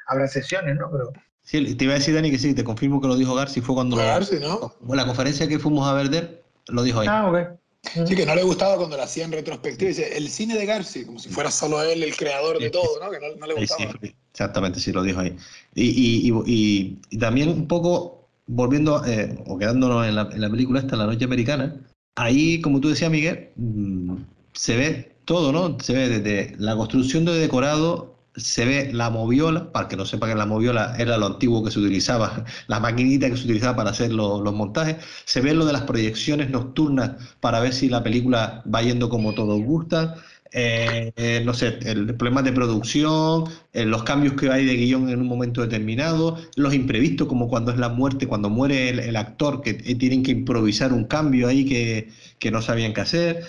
habrá sesiones, ¿no? Pero... Sí, te iba a decir, Dani, que sí, te confirmo que lo dijo Garci, fue cuando... Garci, ¿no? La conferencia que fuimos a ver lo dijo ahí. Ah, ok. Sí, que no le gustaba cuando lo hacía en retrospectiva. Dice, el cine de Garci, como si fuera solo él el creador de todo, ¿no? Que no, no le gustaba. Sí, exactamente, sí lo dijo ahí. Y, y, y, y también un poco, volviendo, eh, o quedándonos en la, en la, película esta, La Noche Americana, ahí, como tú decías, Miguel, mmm, se ve todo, ¿no? Se ve desde la construcción de decorado, se ve la moviola, para que no sepa que la moviola era lo antiguo que se utilizaba, la maquinita que se utilizaba para hacer lo, los montajes, se ve lo de las proyecciones nocturnas para ver si la película va yendo como todos gustan, eh, eh, no sé, el problema de producción, eh, los cambios que hay de guion en un momento determinado, los imprevistos, como cuando es la muerte, cuando muere el, actor, que tienen que improvisar un cambio ahí que, que no sabían qué hacer.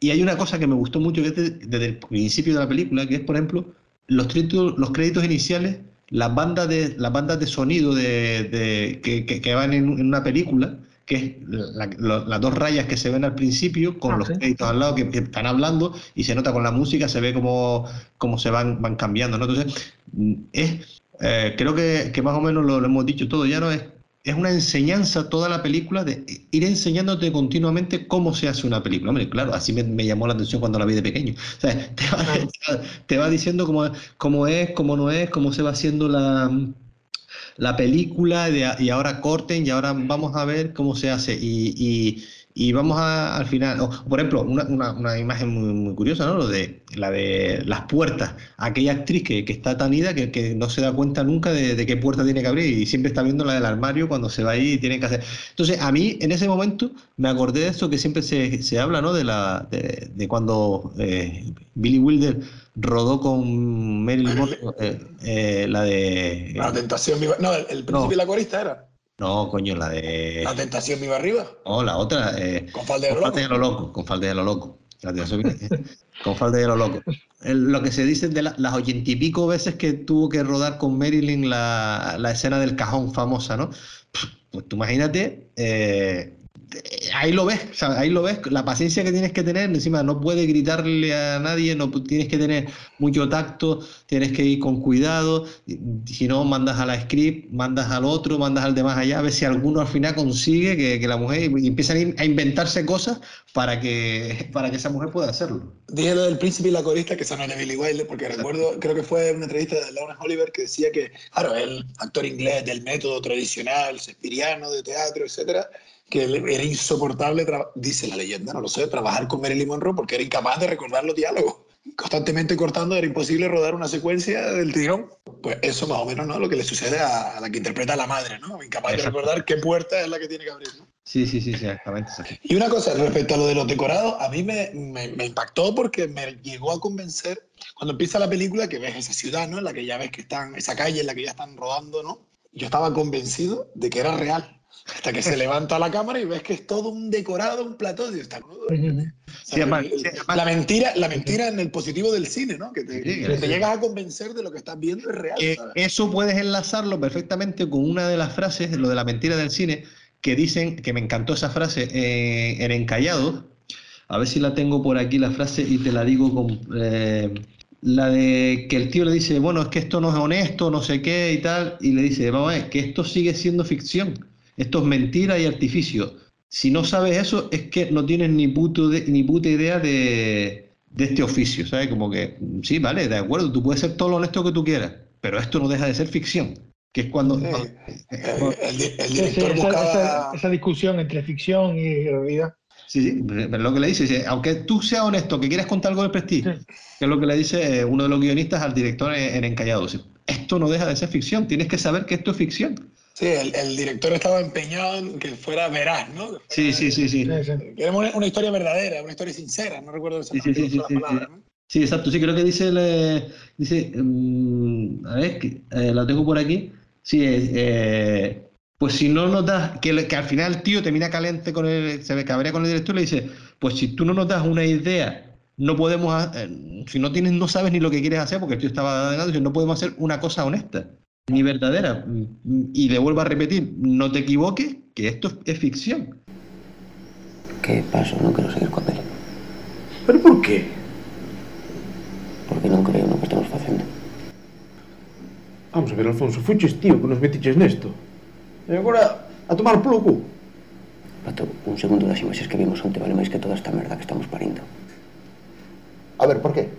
Y hay una cosa que me gustó mucho que es desde, desde el principio de la película, que es, por ejemplo, los créditos, los créditos iniciales, las bandas de, las bandas de sonido de, de que, que, que, van en, en, una película, que es la, la, las dos rayas que se ven al principio, con okay. los créditos al lado que, que, están hablando, y se nota con la música, se ve cómo, cómo se van, van cambiando. ¿no? Entonces, es, eh, creo que, que, más o menos lo, lo hemos dicho todo, ya no es es una enseñanza toda la película de ir enseñándote continuamente cómo se hace una película. Hombre, claro, así me, me llamó la atención cuando la vi de pequeño. O sea, te va, te va, te va diciendo cómo, cómo, es, cómo no es, cómo se va haciendo la, la película de, y ahora corten y ahora vamos a ver cómo se hace. Y, y, y vamos a, al final, oh, por ejemplo, una, una, una imagen muy, muy, curiosa, ¿no? Lo de, la de las puertas. Aquella actriz que, que está tan ida que, que, no se da cuenta nunca de, de, qué puerta tiene que abrir y siempre está viendo la del armario cuando se va ahí y tiene que hacer. Entonces, a mí en ese momento me acordé de esto que siempre se, se habla, ¿no? De, la, de, de cuando eh, Billy Wilder rodó con Marilyn Monroe eh, eh, la de... La tentación, no, el, el príncipe no. y la corista era. No, coño, la de. ¿La tentación viva arriba? No, la otra. Eh, con falda de lo loco. lo loco. Con falda de lo loco. La con falda de lo loco. El, lo que se dice de la, las ochenta y pico veces que tuvo que rodar con Marilyn la, la escena del cajón famosa, ¿no? Pues tú imagínate. Eh, ahí lo ves, o sea, ahí lo ves, la paciencia que tienes que tener, encima no puedes gritarle a nadie, no tienes que tener mucho tacto, tienes que ir con cuidado, si no mandas a la script, mandas al otro, mandas al de más allá, a ver si alguno al final consigue que, que la mujer empiezan a inventarse cosas para que, para que esa mujer pueda hacerlo. Dije lo del príncipe y la corista, que son de Billy Wilder, porque recuerdo, creo que fue una entrevista de Lawrence Oliver que decía que, claro, el actor inglés del método tradicional, shakespeariano, de teatro, etcétera, que era insoportable, dice la leyenda, no lo sé, trabajar con Marilyn Monroe porque era incapaz de recordar los diálogos. Constantemente cortando, era imposible rodar una secuencia del tirón. Pues eso más o menos no lo que le sucede a, la que interpreta a la madre, ¿no? Incapaz de recordar qué puerta es la que tiene que abrir, ¿no? Sí, sí, sí, sí exactamente. Y una cosa, respecto a lo de los decorados, a mí me, me, me, impactó porque me llegó a convencer, cuando empieza la película, que ves esa ciudad, ¿no? En la que ya ves que están, esa calle en la que ya están rodando, ¿no? Yo estaba convencido de que era real hasta que se levanta la cámara y ves que es todo un decorado, un plató. Y está, o sea, la, mentira, la mentira en el positivo del cine, ¿no? Que te, sí, que te llegas a convencer de lo que estás viendo es real. Eh, eso puedes enlazarlo perfectamente con una de las frases, lo de la mentira del cine, que dicen, que me encantó esa frase eh, en Encallado. A ver si la tengo por aquí la frase y te la digo con... Eh, la de que el tío le dice, bueno, es que esto no es honesto, no sé qué y tal, y le dice, vamos a ver, que esto sigue siendo ficción. Esto es mentira y artificio. Si no sabes eso, es que no tienes ni, puto de, ni puta idea de, de, este oficio, ¿sabes? Como que, sí, vale, de acuerdo, tú puedes ser todo lo honesto que tú quieras, pero esto no deja de ser ficción, que es cuando... Sí. cuando el, el, el, director sí, buscaba... esa, esa, discusión entre ficción y realidad. Sí, sí, pero lo que le dice, aunque tú seas honesto, que quieras contar algo de prestigio, sí. que es lo que le dice uno de los guionistas al director en, en Encallado, esto no deja de ser ficción, tienes que saber que esto es ficción. Sí, el, el, director estaba empeñado en que fuera veraz, ¿no? Sí, sí, sí, sí. Queremos una, una, historia verdadera, una historia sincera, no recuerdo esa sí, sí, sí, sí, palabra, ¿no? Sí, exacto, sí, creo que dice, le, dice um, a ver, que, eh, la tengo por aquí, sí, eh, pues si no notas, que, que al final el tío termina caliente con el, se ve cabrea con el director, le dice, pues si tú no nos das una idea, no podemos, eh, si no tienes, no sabes ni lo que quieres hacer, porque el tío estaba adelante, no podemos hacer una cosa honesta ni verdadera. Y le vuelvo a repetir, no te equivoques, que esto es ficción. ¿Qué pasó? No quiero seguir con él. ¿Pero por qué? Porque non creo no que estamos facendo. Vamos a ver, Alfonso, fuches tío que nos metiches nesto. E agora a tomar polo cu. Pato, un segundo das imaxes que vimos onte vale máis que toda esta merda que estamos parindo. A ver, por qué?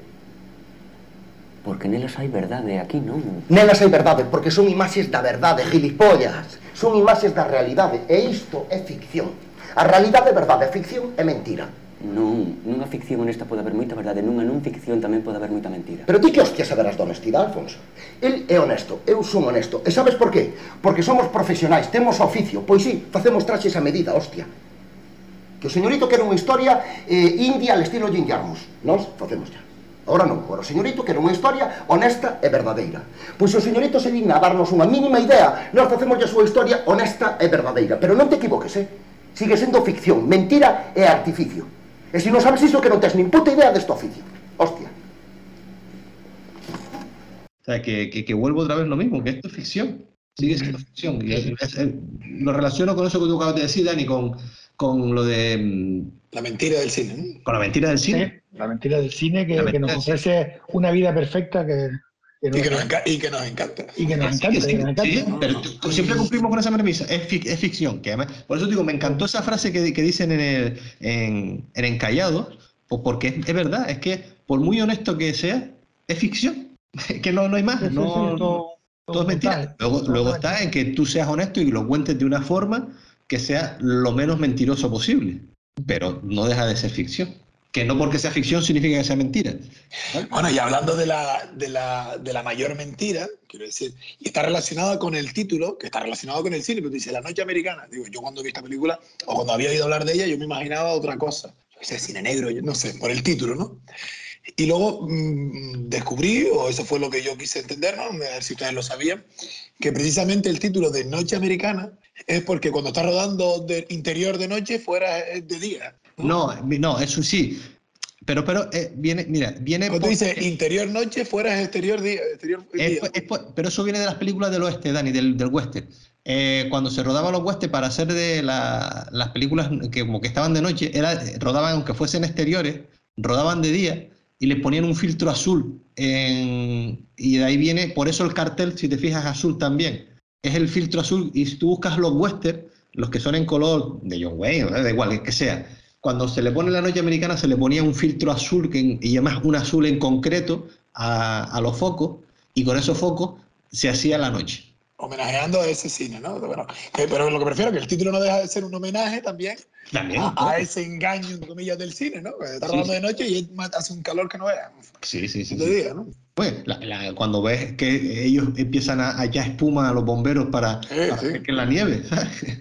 Porque nelas hai verdade, aquí non. Nelas hai verdade, porque son imaxes da verdade, gilipollas. Son imaxes da realidade, e isto é ficción. A realidade é verdade, a ficción é mentira. Non, nunha ficción honesta pode haber moita verdade, nunha non ficción tamén pode haber moita mentira. Pero ti que hostia saberás da honestidade, Alfonso? El é honesto, eu son honesto. E sabes por qué? Porque somos profesionais, temos oficio. Pois sí, facemos traxes a medida, hostia. Que o señorito quere unha historia eh, india al estilo Jim Jarmus. Nos facemos ya. Ora non, ora o señorito quere unha historia honesta e verdadeira. Pois se o señorito se digna a darnos unha mínima idea, nós facemos a súa historia honesta e verdadeira. Pero non te equivoques, eh? Sigue sendo ficción, mentira e artificio. E se non sabes iso que non tens nin puta idea deste oficio. Hostia. O sea, que, que, que vuelvo otra vez lo mismo, que esto es ficción. Sigue siendo ficción. Y, es, es, es, lo relaciono con eso que tú acabas de decir, Dani, con, con lo de... Mm, la mentira del cine. Con la mentira del cine. La mentira del cine que, nos ofrece una vida perfecta que, que Y, que nos enca- y que nos encanta. y que nos encanta. sí, que nos sí, encanta. pero tú- siempre cumplimos con esa premisa. Es, fic- es ficción. Que además, por eso digo, me encantó esa frase que, que dicen en, el, en, en Encallado, pues porque es, es verdad, es que por muy honesto que sea, es ficción. Es que no, no hay más. No, sí, no- todo- es mentira. Luego, luego está en que tú seas honesto y lo cuentes de una forma que sea lo menos mentiroso posible. Pero no deja de ser ficción. Que no porque sea ficción significa que sea mentira. Bueno, y hablando de la, de, la, de la mayor mentira, quiero decir, y está relacionada con el título, que está relacionado con el cine, pero dice La Noche Americana. Digo, yo cuando vi esta película, o cuando había oído hablar de ella, yo me imaginaba otra cosa. Yo sé, cine negro, no sé, por el título, ¿no? Y luego mm, descubrí, o eso fue lo que yo quise entender, ¿no? A ver si ustedes lo sabían, que precisamente el título de Noche Americana es porque cuando está rodando de interior de noche, fuera es de día. No, no, eso sí. Pero, pero eh, viene, mira, viene. Cuando tú dices interior noche, fuera es exterior día. Exterior es pero eso viene de las películas del oeste, Dani, del, del western. Eh, cuando se rodaban los western para hacer de la- las películas que como que estaban de noche, era, rodaban aunque fuesen exteriores, rodaban de día y les ponían un filtro azul. en- y de ahí viene, por eso el cartel, si te fijas, azul también. Es el filtro azul y si tú buscas los western, los que son en color de John Wayne, da igual, que sea, cuando se le pone la noche americana se le ponía un filtro azul que, y además un azul en concreto a, a los focos y con esos focos se hacía la noche. homenajeando a ese cine, ¿no? Bueno, que- pero lo que prefiero es que el título no deja de ser un homenaje también También. a, a ese engaño, entre comillas, del cine, ¿no? Está Sí, rodando de noche y hace un calor que no vea. Sí, sí, sí. De sí. día, ¿no? Pues, la- la- cuando ves que ellos empiezan a, a echar espuma a los bomberos para, Sí, para que la nieve, ¿sabes?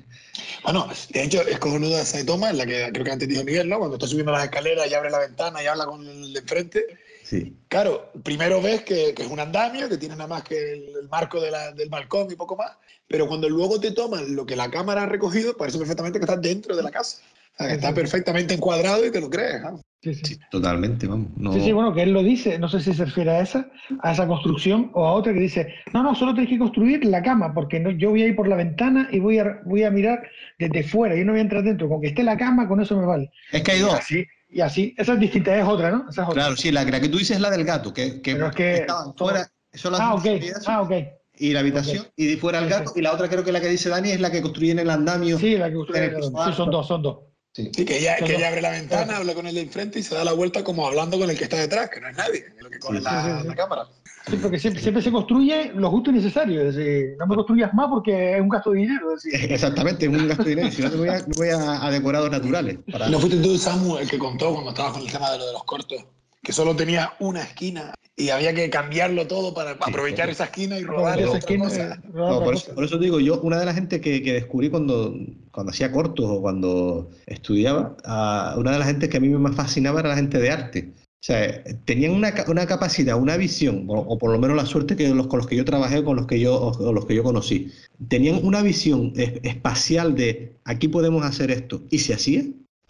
Bueno, de hecho, es cojonuda esa toma, en la que creo que antes dijo Miguel, ¿no? Cuando está subiendo las escaleras y abre la ventana y habla con el de enfrente. Sí. Claro, primero ves que, que es un andamio, que tiene nada más que el, el marco de la- del balcón y poco más, pero cuando luego te toman lo que la cámara ha recogido, parece perfectamente que estás dentro de la casa. O sea, que está perfectamente encuadrado y te lo crees. ¿no? Sí, sí. Sí, totalmente, vamos. No, Sí, sí, bueno, que él lo dice, no sé si se refiere a esa, a esa construcción o a otra que dice, no, no, solo tienes que construir la cama, porque no, yo voy a ir por la ventana y voy a, voy a mirar desde fuera, yo no voy a entrar dentro, con que esté la cama, con eso me vale. Es que hay Y dos. así, y así, esa es distinta, es otra, ¿no? Esa es otra. Claro, sí, la, la que tú dices es la del gato, que, que, Pero es que estaban todo- fuera, son las Ah, dos ok, actividades, ah, ok. y la habitación, y fuera el gato, sí. y la otra creo que la que dice Dani es la que construyen el andamio. Sí, la que usted, en el piso sí, son dos, son dos. Sí. Sí, que ella, que ella abre la ventana, habla con el de enfrente y se da la vuelta como hablando con el que está detrás, que no es nadie, es lo que coge Sí, la, sí, sí, sí. la cámara. Sí, porque siempre, siempre se construye lo justo y necesario, es decir, no me construyas más porque es un gasto de dinero, es decir, Exactamente, es un gasto de dinero. Si no, me voy a, me voy a, a decorados naturales. Para... ¿Y no fuiste tú, Samu, el que contó cuando estabas con el tema de lo de los cortos? Que solo tenía una esquina y había que cambiarlo todo para aprovechar sí. esa esquina y rodar esa esquina, cosa. eh, rodar No, por, cosa. eso, por eso digo, yo, una de las gente que, que descubrí cuando, cuando hacía cortos o cuando estudiaba, ah, una de las gente que a mí me más fascinaba era la gente de arte. O sea, tenían una, una capacidad, una visión, o, o por lo menos la suerte que los, con los que yo trabajé, con los que yo, o, o los que yo conocí, tenían una visión es- espacial de aquí podemos hacer esto, y se hacía.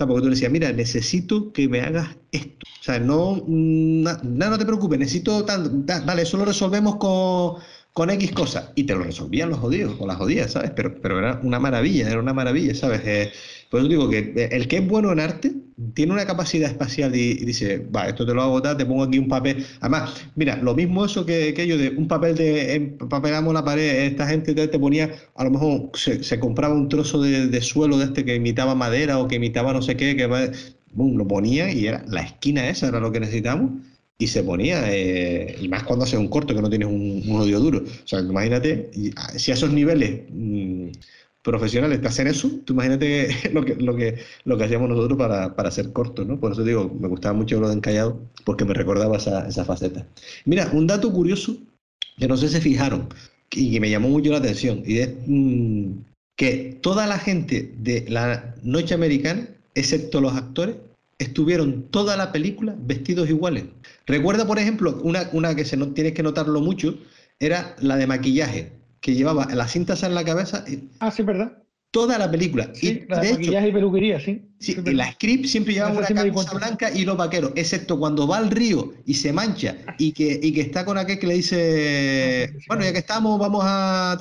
Porque tú le decías, mira, necesito que me hagas esto. O sea, no, na- nada, no te preocupes, necesito, tan, ta- vale, eso lo resolvemos con, con X cosas. Y te lo resolvían los jodidos, con las jodidas, ¿sabes? Pero, pero era una maravilla, era una maravilla, ¿sabes? Eh, por eso digo que eh, el que es bueno en arte tiene una capacidad espacial y, dice, va, esto te lo hago tal, te pongo aquí un papel. Además, mira, lo mismo eso que, que yo de un papel de empapelamos la pared, esta gente te, te ponía, a lo mejor se, compraba un trozo de, suelo de este que imitaba madera o que imitaba no sé qué, que boom, lo ponía y era la esquina esa era lo que necesitamos y se ponía, eh, y más cuando haces un corto que no tienes un, un audio duro. O sea, imagínate, ah, si a esos niveles mm, profesionales te hacen eso, tú imagínate lo que, lo que, lo que hacíamos nosotros para, para hacer cortos, ¿no? Por eso digo, me gustaba mucho lo de Encallado, porque me recordaba esa, esa faceta. Mira, un dato curioso, que no sé si se fijaron, y que me llamó mucho la atención, y es mm, que toda la gente de la noche americana, excepto los actores, estuvieron toda la película vestidos iguales. Recuerda, por ejemplo, una, una que se no, tienes que notarlo mucho, era la de maquillaje, que llevaba la cinta esa en la cabeza y Ah, sí, ¿verdad? Toda la película. Sí, y la de hecho, y peluquería, sí. Sí, y la script siempre llevaba Esa una camisa blanca y los vaqueros, excepto cuando va al río y se mancha y que, y que está con aquel que le dice, Ah, bueno, ya que estamos, vamos a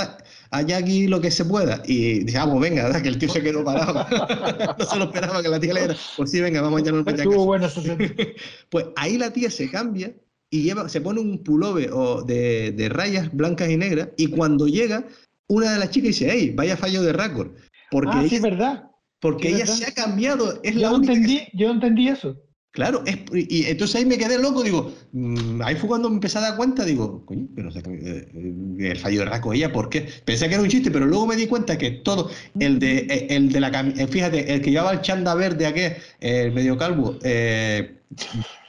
allá aquí lo que se pueda. Y dice, vamos, venga, ¿verdad? que el tío se quedó parado. no se lo esperaba que la tía le diera, pues sí, venga, vamos a echarnos. Estuvo escena. Pues ahí la tía se cambia y lleva, se pone un pullover de, de rayas blancas y negras y cuando llega, una de las chicas dice, hey, vaya fallo de récord. Porque Ah, ella, sí, es verdad. porque sí, ella verdad. se ha cambiado, es la Yo única que entendí, yo entendí eso. Claro, es, y, entonces ahí me quedé loco, digo, mm, ahí fue cuando me empecé a dar cuenta, digo, coño, pero se- eh, eh, el fallo de rasgo ella, ¿por qué? Pensé que era un chiste, pero luego me di cuenta que todo, el de, eh, el de la eh, fíjate, el que llevaba el chanda verde aquel, el medio calvo, eh,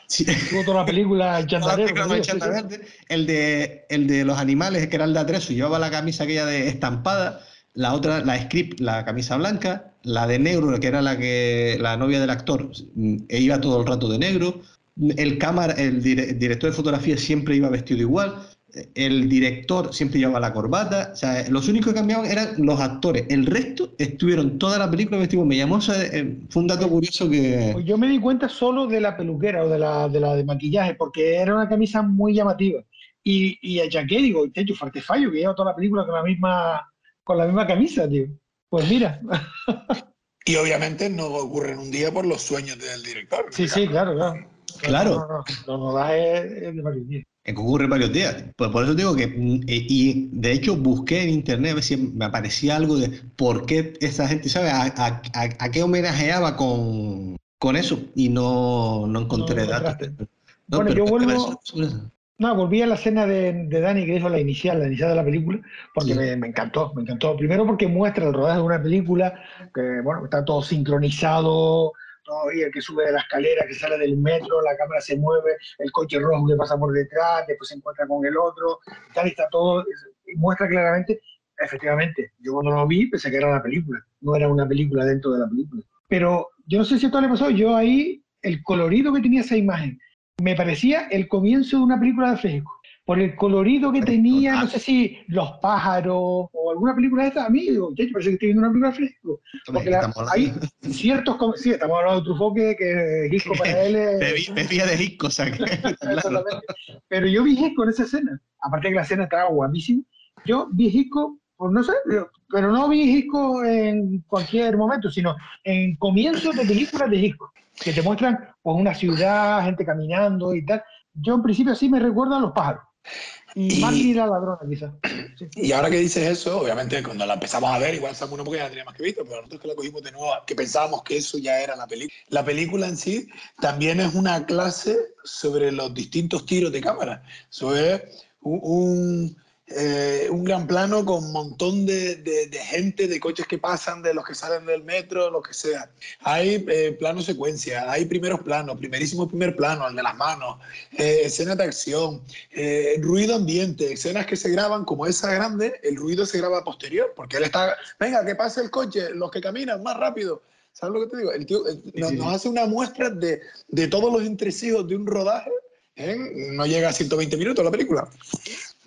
sí, Tuvo toda la película chandarero, con el sí, de, el de los animales, que era el de Atreso, llevaba la camisa aquella de estampada, la otra, la script, la camisa blanca, la de negro, que era la que la novia del actor, mm, e iba todo el rato de negro. El cámara, el, dire- el director de fotografía siempre iba vestido igual. El director siempre llevaba la corbata. O sea, los únicos que cambiaban eran los actores. El resto estuvieron toda la película vestidos. Me llamó, eh, fue un dato curioso que. Pues yo me di cuenta solo de la peluquera o de la de, la de maquillaje, porque era una camisa muy llamativa. Y, y a Jaqué digo, techo, fuerte fallo, que lleva toda la película con la misma, con la misma camisa, tío. Pues mira, Y obviamente no ocurre en un día por los sueños del director. sí, este sí, claro, claro. Claro. No, no, no, no, no, da es, es de varios días. que ocurre varios días. Pues por eso digo que, mm, y, y de hecho busqué en internet a ver si me aparecía algo de por qué esa gente, ¿sabe? A, a- a- qué homenajeaba con, con eso y no, no encontré No datos. No, Bueno, yo vuelvo-. No, volví a la escena de, de Dani que dijo la inicial, la inicial de la película, porque me, me encantó, me encantó. Primero porque muestra el rodaje de una película, que bueno, está todo sincronizado, y el que sube de la escalera, que sale del metro, la cámara se mueve, el coche rojo que pasa por detrás, después se encuentra con el otro, y tal, está todo, muestra claramente, efectivamente, yo cuando lo vi pensé que era una película, no era una película dentro de la película. Pero yo no sé si esto le pasó, yo ahí, el colorido que tenía esa imagen, me parecía el comienzo de una película de Fresco. Por el colorido que tenía, no sé si Los pájaros o alguna película de esta, a mí, digo, "Che, parece que estoy viendo una película de Fresco. Porque la- hay ciertos, sí, estamos hablando de Truffaut, que, que Hitchcock para él es... Bebi- Bebía de Hitchcock, o sea, claro. Pero yo vi Hitchcock en esa escena. Aparte que la escena estaba guapísima. Yo vi Hitchcock, pues no sé, yo- pero no vi Hitchcock en cualquier momento, sino en comienzos de películas de Hitchcock, que te muestran pues, una ciudad, gente caminando y tal. Yo en principio sí me recuerdo a los pájaros. Y, Y- la ladrona, quizás. Sí. Y ahora que dices eso, obviamente cuando la empezamos a ver, igual Samu no porque ya la tenía más que visto, pero nosotros que la cogimos de nuevo, que pensábamos que eso ya era la película. La película en sí también es una clase sobre los distintos tiros de cámara. Eso es un, un, eh, un gran plano con un montón de, de- de gente, de coches que pasan, de los que salen del metro, lo que sea. Hay eh, plano secuencia, hay primeros planos, primerísimo primer plano, el de las manos, eh, escenas de acción, eh, ruido ambiente, escenas que se graban como esa grande, el ruido se graba posterior, porque él está, venga, que pase el coche, los que caminan más rápido. ¿Sabes lo que te digo? El tío eh, nos, hace una muestra de, de todos los entresijos de un rodaje. en- No llega a 120 minutos la película.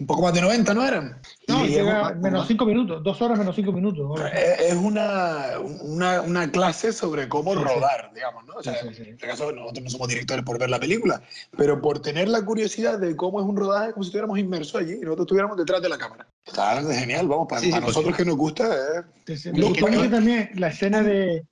Un poco más de 90, ¿no eran? No, Y es llega una- menos cinco minutos, dos horas menos cinco minutos. ¿no? es es una, una, una clase sobre cómo Sí, sí. rodar, digamos, ¿no? O sea, Sí, sí, sí. En este caso, nosotros no somos directores por ver la película, pero por tener la curiosidad de cómo es un rodaje, como si estuviéramos inmersos allí y nosotros estuviéramos detrás de la cámara. Está genial, vamos, para, Sí, sí, para porque- nosotros que nos gusta. eh. Sí, sí. Gustó que- mucho también la escena de,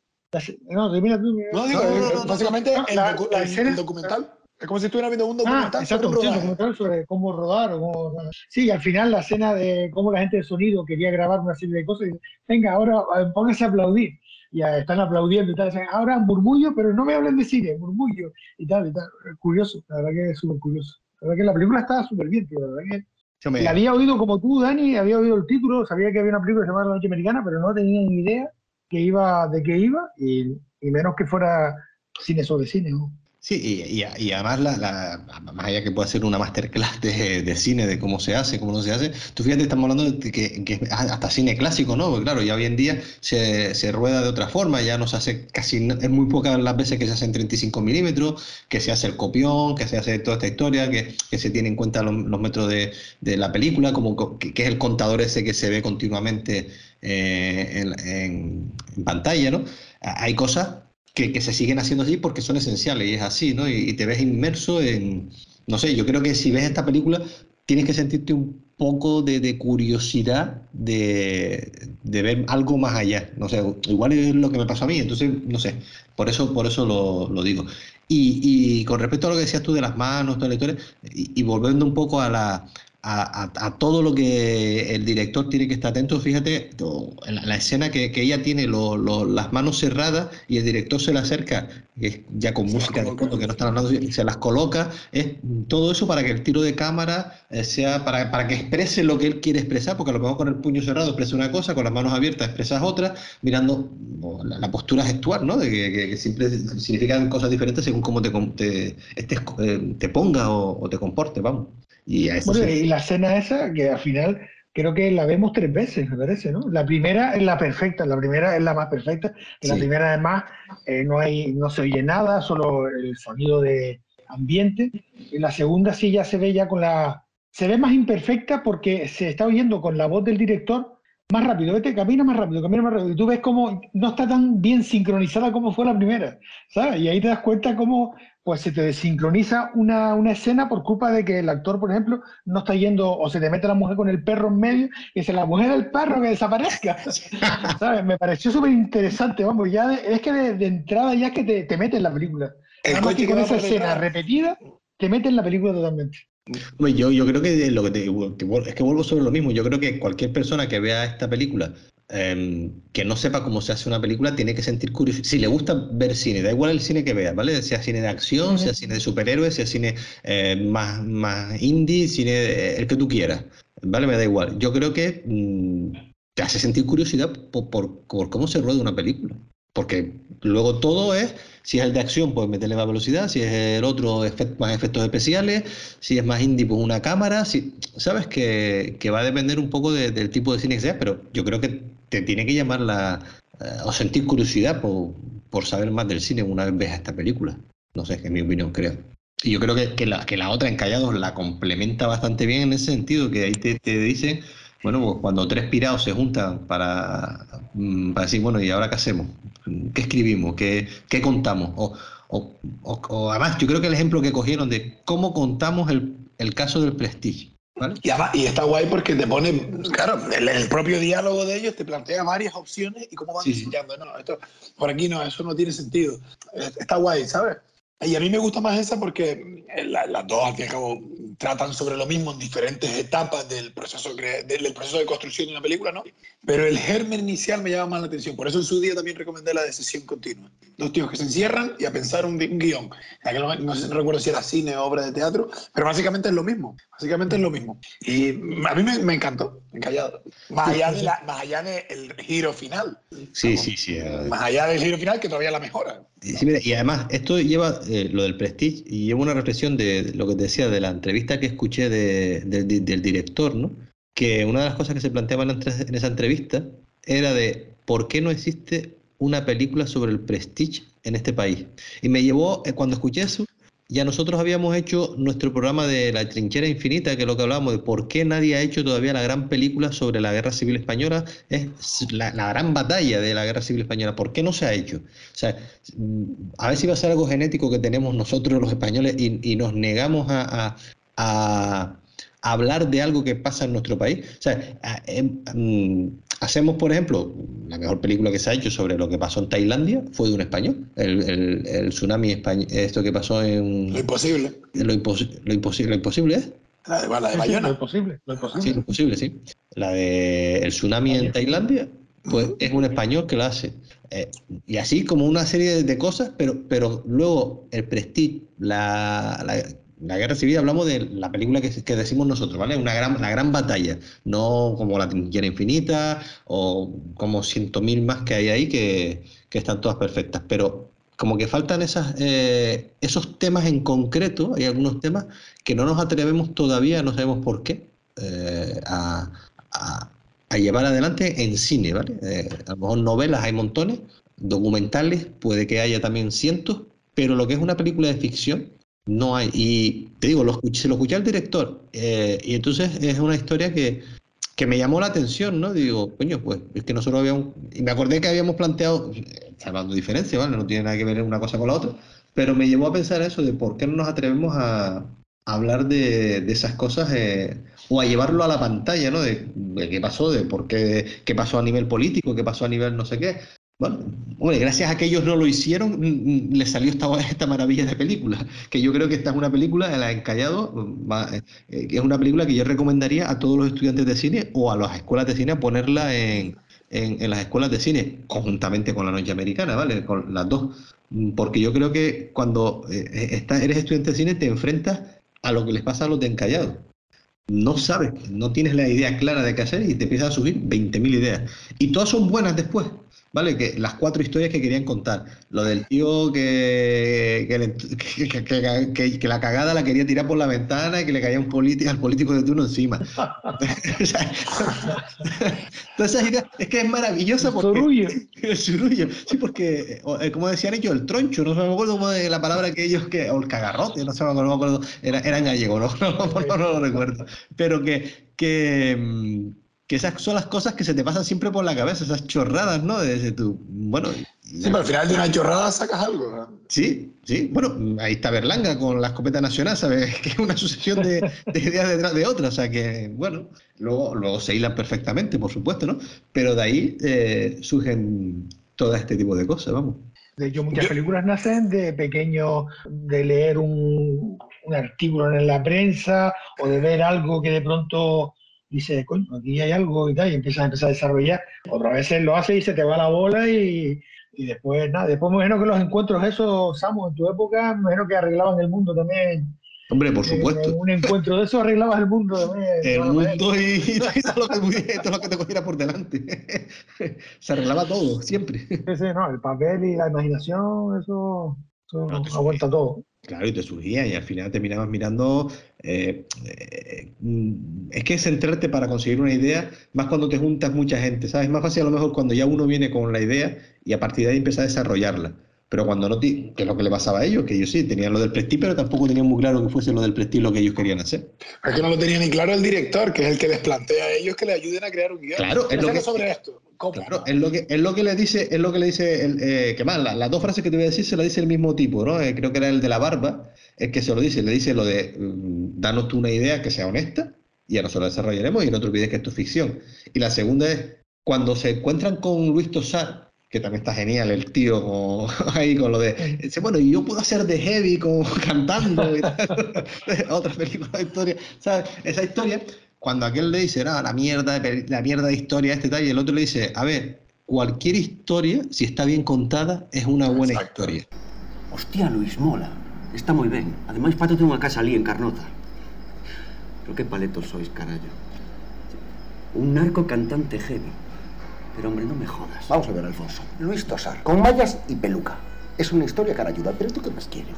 no, termina tú. No, digo, No, eh, básicamente no, el, la- docu- la escena- el documental. Es como si estuviera viendo un Ah, documental exacto, sobre un documental sobre cómo rodar. cómo- Sí, al final la escena de cómo la gente de sonido quería grabar una serie de cosas y venga, ahora eh, pónganse a aplaudir. Y están aplaudiendo y tal. ahora murmullo, pero no me hablen de cine, murmullo y tal y tal. Curioso, la verdad que es súper curioso. La verdad que la película estaba súper bien, tío. La verdad que Yo me- la había oído como tú, Dani, había oído el título, sabía que había una película llamada La Noche Americana, pero no tenía ni idea que iba, de qué iba y, y menos que fuera cine sobre cine. ¿no? Sí, y, y- y además, la, más allá que pueda ser una masterclass de, de cine, de cómo se hace, cómo no se hace, tú fíjate, estamos hablando de que, que hasta cine clásico, ¿no? Porque claro, ya hoy en día se, se rueda de otra forma, ya no se hace casi, es muy pocas las veces que se hace en 35 milímetros, que se hace el copión, que se hace toda esta historia, que, que se tiene en cuenta los, metros de, la película, como co- que, que es el contador ese que se ve continuamente eh, en pantalla, ¿no? Hay cosas que, que se siguen haciendo así porque son esenciales y es así, ¿no? Y, y te ves inmerso en, no sé, yo creo que si ves esta película tienes que sentirte un poco de, de curiosidad de, de ver algo más allá, no sé, igual es lo que me pasó a mí, entonces, no sé, por eso, por eso lo, lo digo. Y, y con respecto a lo que decías tú de las manos, toda la historia, y, y volviendo un poco a la, a, a- a todo lo que el director tiene que estar atento. Fíjate, la, la escena que, que ella tiene lo- lo- las manos cerradas y el director se le acerca, ya con Se música de fondo, que no están hablando, se las coloca. Es todo eso para que el tiro de cámara eh, sea, para, para que exprese lo que él quiere expresar, porque a lo mejor con el puño cerrado expresa una cosa, con las manos abiertas expresas otra, mirando la, la postura gestual, ¿no? De que, que- que siempre significan cosas diferentes según cómo te, te, estés, eh, te ponga o, o te comporte, vamos. Y a eso Bueno, se- y la escena esa, que al final creo que la vemos tres veces, me parece, ¿no? La primera es la perfecta, la primera es la más perfecta, y la Sí. primera además eh, no, hay, no se oye nada, solo el sonido de ambiente. Y la segunda sí ya se ve ya con la... Se ve más imperfecta porque se está oyendo con la voz del director más rápido, vete, camina más rápido, camina más rápido. Y tú ves cómo no está tan bien sincronizada como fue la primera, ¿sabes? Y ahí te das cuenta cómo pues se te desincroniza una, una escena por culpa de que el actor, por ejemplo, no está yendo o se te mete la mujer con el perro en medio y dice, la mujer del perro que desaparezca. ¿Sabes? Me pareció súper interesante, vamos, ya de- es que de, de entrada ya es que te, te mete en la película. El coche que con esa escena repetida, te mete en la película totalmente. Yo, yo creo que lo que te, que vuel- es que vuelvo sobre lo mismo. Yo creo que cualquier persona que vea esta película em, que no sepa cómo se hace una película tiene que sentir curiosidad. Si le gusta ver cine, da igual el cine que vea, ¿vale? Sea cine de acción, sea cine de superhéroes, sea cine eh, más, más indie, cine eh, el que tú quieras, ¿vale? Me da igual. Yo creo que mm, te hace sentir curiosidad por, por- por cómo se rueda una película. Porque luego todo es, si es el de acción, pues meterle más velocidad, si es el otro, efect- más efectos especiales, si es más indie, pues una cámara, si, sabes que, que va a depender un poco de- del tipo de cine que sea, pero yo creo que te tiene que llamar la, eh, o sentir curiosidad por, por saber más del cine una vez veas esta película. No sé, es mi opinión, creo. Y yo creo que, que la, que la otra, Encallados, la complementa bastante bien en ese sentido, que ahí te, te dicen, bueno, pues cuando tres pirados se juntan para, mm, para decir, bueno, ¿y ahora qué hacemos? ¿Qué escribimos? ¿Qué, qué contamos? O, o- o- o además, yo creo que el ejemplo que cogieron de cómo contamos el, el caso del Prestige, ¿vale? Y, además- y está guay porque te pone, claro, el, el propio diálogo de ellos te plantea varias opciones y cómo van Sí, diseñando. No, esto, por aquí no, eso no tiene sentido. Está guay, ¿sabes? Y a mí me gusta más esa porque eh, la- las dos, al fin y al cabo, tratan sobre lo mismo en diferentes etapas del proceso, del, del proceso de construcción de una película, ¿no? Pero el germen inicial me llama más la atención. Por eso en su día también recomendé la de sesión continua. Dos tíos que se encierran y a pensar un, un guion. No no recuerdo si era cine o obra de teatro, pero básicamente es lo mismo. Básicamente es lo mismo. Y a mí me, me encantó, encallado. Más allá, de la, más allá del giro final. Sí, sí, sí. eh, Más allá del giro final, que todavía la mejora. Y, sí, mira, y además, esto lleva eh, lo del Prestige y lleva una reflexión de, de lo que te decía de la entrevista que escuché de- del di- del director, ¿no? Que una de las cosas que se planteaba en, esa entrevista era de por qué no existe una película sobre el Prestige en este país. Y me llevó, eh, cuando escuché eso, ya nosotros habíamos hecho nuestro programa de La Trinchera Infinita, que es lo que hablábamos de por qué nadie ha hecho todavía la gran película sobre la Guerra Civil Española, es la, gran batalla de la Guerra Civil Española. ¿Por qué no se ha hecho? O sea, mm, a ver si va a ser algo genético que tenemos nosotros los españoles y, nos negamos a- a hablar de algo que pasa en nuestro país. O sea, a- em, mm, hacemos, por ejemplo, la mejor película que se ha hecho sobre lo que pasó en Tailandia fue de un español. El, el, el tsunami español, esto que pasó en... Lo imposible. Lo, imposi lo, imposible, lo imposible es. La de, la de Bayona. Lo imposible, lo imposible. Sí, lo imposible, sí. La de el tsunami en Tailandia, pues es un español que lo hace. Eh, y así como una serie de, de, cosas, pero, pero luego el Prestige, la, la, la, Guerra Civil, hablamos de la película que, decimos nosotros, ¿vale? Una gran, la gran batalla, no como la Trinchera Infinita o como ciento mil más que hay ahí que, que están todas perfectas, pero como que faltan esas, eh, esos temas en concreto, hay algunos temas que no nos atrevemos todavía, no sabemos por qué, eh, a, llevar adelante en cine, ¿vale? Eh, a lo mejor novelas hay montones, documentales puede que haya también cientos, pero lo que es una película de ficción no hay. Y te digo, se lo escuché al director, y entonces es una historia que, que me llamó la atención, ¿no? Digo, coño, pues es que nosotros habíamos. Y me acordé que habíamos planteado, salvando diferencia, ¿vale? No tiene nada que ver una cosa con la otra, pero me llevó a pensar eso de por qué no nos atrevemos a, a hablar de, de, esas cosas eh, o a llevarlo a la pantalla, ¿no? De, de, qué pasó, de por qué, qué pasó a nivel político, qué pasó a nivel no sé qué. Bueno, hombre, gracias a que ellos no lo hicieron, les salió esta, maravilla de película. Que yo creo que esta es una película, La Encallado, que es una película que yo recomendaría a todos los estudiantes de cine o a las escuelas de cine a ponerla en, en, las escuelas de cine, conjuntamente con la Noche Americana, ¿vale? Con las dos. Porque yo creo que cuando estás, eres estudiante de cine te enfrentas a lo que les pasa a los de Encallado no sabes, no tienes la idea clara de qué hacer y te empiezan a subir 20.000 ideas. Y todas son buenas después. ¿Vale? Que las cuatro historias que querían contar. Lo del tío que, que, que, que, la cagada la quería tirar por la ventana y que le caía un político, al político de turno encima. Todas esas ideas, es que es maravillosa porque... Surullo. El surullo. Sí, porque, como decían ellos, el troncho, no me acuerdo cómo de la palabra que ellos, que, o el cagarrote, no sé, no me acuerdo, era, era en gallego, no, no, no, no, no lo recuerdo. Pero que... que que esas son las cosas que se te pasan siempre por la cabeza, esas chorradas, ¿no? Desde tu, bueno... Sí, pero al final de una chorrada sacas algo. ¿no? Sí, sí. Bueno, ahí está Berlanga con la escopeta nacional, ¿sabes? Que es una sucesión de, de ideas detrás de otras, o sea que, bueno, luego, luego se hilan perfectamente, por supuesto, ¿no? Pero de ahí eh, surgen todo este tipo de cosas, vamos. De hecho, muchas películas nacen de pequeño, de leer un, un artículo en la prensa o de ver algo que de pronto dice, coño, aquí hay algo y tal, y empiezas a empezar a desarrollar. Otras veces lo hace y se te va la bola y, y después nada. Después me imagino que los encuentros esos, Samu, en tu época, me imagino que arreglaban el mundo también. Hombre, por supuesto. En un encuentro de eso arreglabas el mundo también. El mundo y, y todo, lo que, todo lo que te cogiera por delante. se arreglaba todo, siempre. Sí, sí, no, el papel y la imaginación, eso, eso no, aguanta todo. Claro, y te surgía y al final terminabas mirando. Eh, eh, es que centrarte para conseguir una idea, más cuando te juntas mucha gente, ¿sabes? Es más fácil a lo mejor cuando ya uno viene con la idea y a partir de ahí empieza a desarrollarla. Pero cuando no, que es lo que le pasaba a ellos, que ellos sí tenían lo del prestige, pero tampoco tenían muy claro que fuese lo del prestige lo que ellos querían hacer. Es que no lo tenía ni claro el director, que es el que les plantea a ellos que le ayuden a crear un guion. Claro, es lo que, sobre esto. Claro, es lo que, es lo que le dice, es lo que le dice, el, eh, que más, la, las dos frases que te voy a decir se las dice el mismo tipo, ¿no? Eh, creo que era el de la barba, es que se lo dice, le dice lo de, mm, danos tú una idea que sea honesta, y ya nosotros la desarrollaremos, y no te olvides que esto es ficción. Y la segunda es, cuando se encuentran con Luis Tosar, que también está genial el tío ahí con lo de dice, bueno yo puedo hacer de heavy como cantando y tal. otra película de historia ¿sabes? esa historia cuando aquel le dice ah, la mierda la mierda de historia este tal y el otro le dice a ver cualquier historia si está bien contada es una buena Exacto. historia hostia Luis mola está moi ben ademais Pato ten unha casa ali en Carnota pero que paletos sois carallo un narco cantante heavy Pero hombre, no me jodas. Vamos a ver, Alfonso. Luis Tosar, con mallas y peluca. Es una historia cara ayuda, pero ¿tú qué más quieres?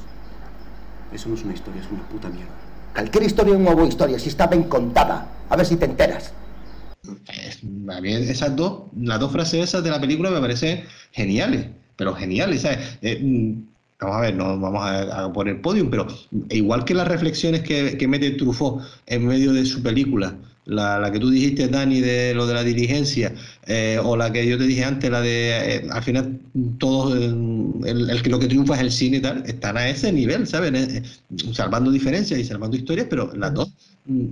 Eso no es una historia, es una puta mierda. Cualquier historia es una buena historia, si está bien contada. A ver si te enteras. A mí esas dos, las dos frases de la película me parecen geniales, pero geniales, ¿sabes? Eh, vamos a ver, no vamos a, a poner podium, pero igual que las reflexiones que, que mete Truffaut en medio de su película, la, la, que tú dijiste, Dani, de lo de la dirigencia, eh, o la que yo te dije antes, la de, eh, al final, todos, el, el, que lo que triunfa es el cine y tal, están a ese nivel, ¿sabes? Eh, salvando diferencias y salvando historias, pero las dos mm,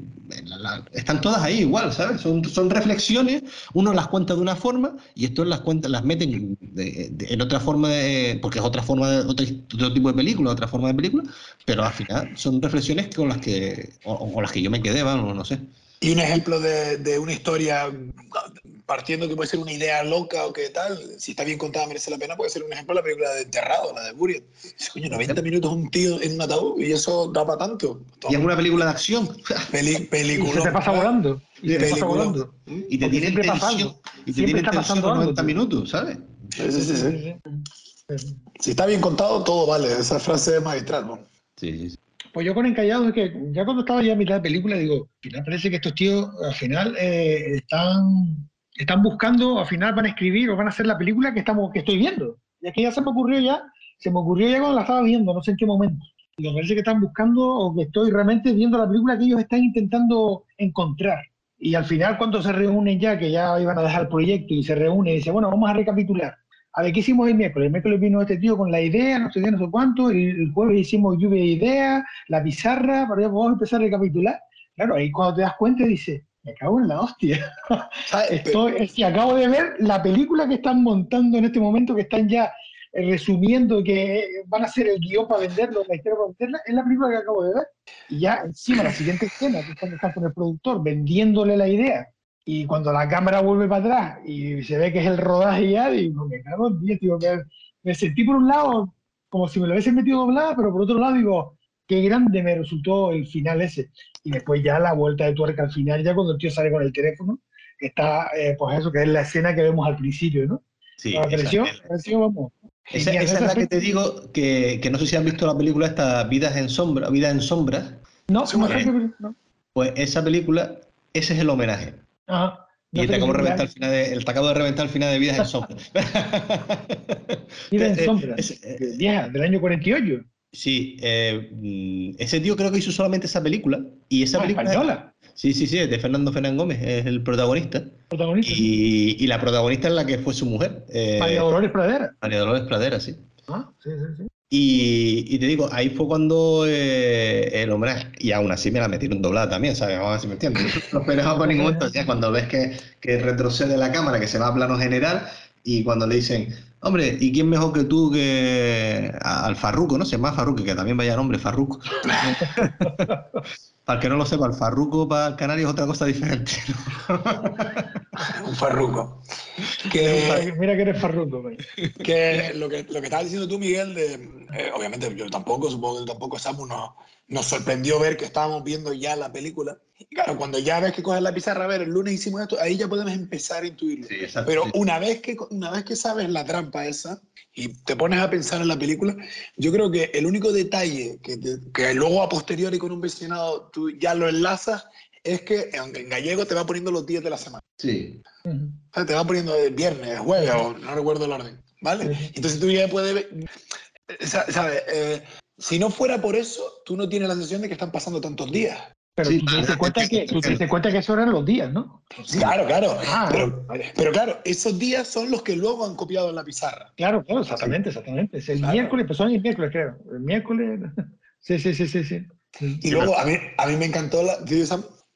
la, están todas ahí igual, ¿sabes? Son, son reflexiones, uno las cuenta de una forma y estos las cuenta, las meten de, de, en otra forma, de, porque es otra forma, de, otro, otro, tipo de película, otra forma de película, pero al final son reflexiones con las que, o, con las que yo me quedé, vamos, no sé. Y un ejemplo de, de, una historia partiendo que puede ser una idea loca o qué tal, si está bien contada merece la pena, puede ser un ejemplo la película de Enterrado, la de Buried. Coño, 90 minutos un tío en un ataúd y eso da para tanto. Y es una película de acción. Peli, película. Y se te pasa volando. Y se te pasa volando. Y te tiene tensión. Y te tiene tensión 90 minutos, ¿sabes? Sí, sí, sí. sí. Si está bien contado, todo vale. Esa frase es magistral, ¿no? Sí, sí. Pues yo con Encallado es que ya cuando estaba ya a mitad de película digo, al final parece que estos tíos al final eh, están, están buscando, al final van a escribir o van a hacer la película que, estamos, que estoy viendo. Y aquí ya se me ocurrió ya, se me ocurrió ya cuando la estaba viendo, no sé en qué momento. Y me parece que están buscando o que estoy realmente viendo la película que ellos están intentando encontrar. Y al final cuando se reúnen ya, que ya iban a dejar el proyecto y se reúnen y dicen, bueno, vamos a recapitular. A ver, ¿qué hicimos el miércoles? El miércoles vino este tío con la idea, no sé qué, no sé cuánto, el, jueves hicimos lluvia de ideas, la pizarra, para ya podemos empezar a recapitular. Claro, ahí cuando te das cuenta dices, me cago en la hostia. Estoy, es que acabo de ver la película que están montando en este momento, que están ya resumiendo que van a hacer el guion para venderlo, la historia para venderla, es la película que acabo de ver. Y ya encima la siguiente escena, que están con el productor vendiéndole la idea, y cuando la cámara vuelve para atrás y se ve que es el rodaje ya, digo, me cago en 10, digo, me, me, sentí por un lado como si me lo hubiesen metido doblada, pero por otro lado digo, qué grande me resultó el final ese. Y después ya la vuelta de tuerca al final, ya cuando el tío sale con el teléfono, está, eh, pues eso, que es la escena que vemos al principio, ¿no? Sí, la apreció, apreció, vamos. Esa, esa, es la que te digo, que, que, no sé si han visto la película esta Vidas en Sombra, Vidas en Sombras. No, no, no, Pues esa película, ese es el homenaje. Ajá. Y el te, acabo de reventar al final de, el acabo de reventar al final de Vidas en Sombra. Vidas en Sombra, vieja, del año 48. Sí, eh, ese tío creo que hizo solamente esa película. Y esa ah, película. española. Sí, sí, sí, es de Fernando Fernández Gómez, es el protagonista. Protagonista. Y, y, la protagonista es la que fue su mujer. Eh, María Dolores Pradera. María Dolores Pradera, sí. Ah, sí, sí, sí. Y, y, te digo, ahí fue cuando eh, el homenaje, y aún así me la metieron doblada también, ¿sabes? Vamos a ver si me entiendes. No esperaba por ningún momento, ya cuando ves que, que retrocede la cámara, que se va a plano general, y cuando le dicen, hombre, ¿y quién mejor que tú que al Farruco, no? Se llama Farruco, que también vaya nombre, Farruco. para el que no lo sepa, el Farruco para el Canario es otra cosa diferente. ¿no? Un Farruco. Que, mira que eres Farruco. Que lo que, lo que estabas diciendo tú, Miguel, de, eh, obviamente yo tampoco, supongo que tampoco Samu nos, nos sorprendió ver que estábamos viendo ya la película. Y claro, cuando ya ves que coges la pizarra, a ver, el lunes hicimos esto, ahí ya podemos empezar a intuirlo. Sí, exacto, Pero sí. una, vez que, una vez que sabes la trampa esa y te pones a pensar en la película, yo creo que el único detalle que, te, que luego a posteriori con un visionado tú ya lo enlazas es que en gallego te va poniendo los días de la semana. Sí. Uh -huh. O sea, te va poniendo el viernes, jueves, o no recuerdo el orden. ¿Vale? Uh -huh. Entonces tú ya puedes ver. ¿Sabes? Eh, si no fuera por eso, tú no tienes la sensación de que están pasando tantos días. Pero sí, tú, te das cuenta que, tú te das cuenta que eso eran los días, ¿no? Claro, claro. Ah, pero, pero, claro, esos días son los que luego han copiado en la pizarra. Claro, claro, exactamente, exactamente. Es el claro. miércoles, pues son el miércoles, creo. El miércoles. Sí, sí, sí, sí. sí. Y luego a mí, a mí me encantó la.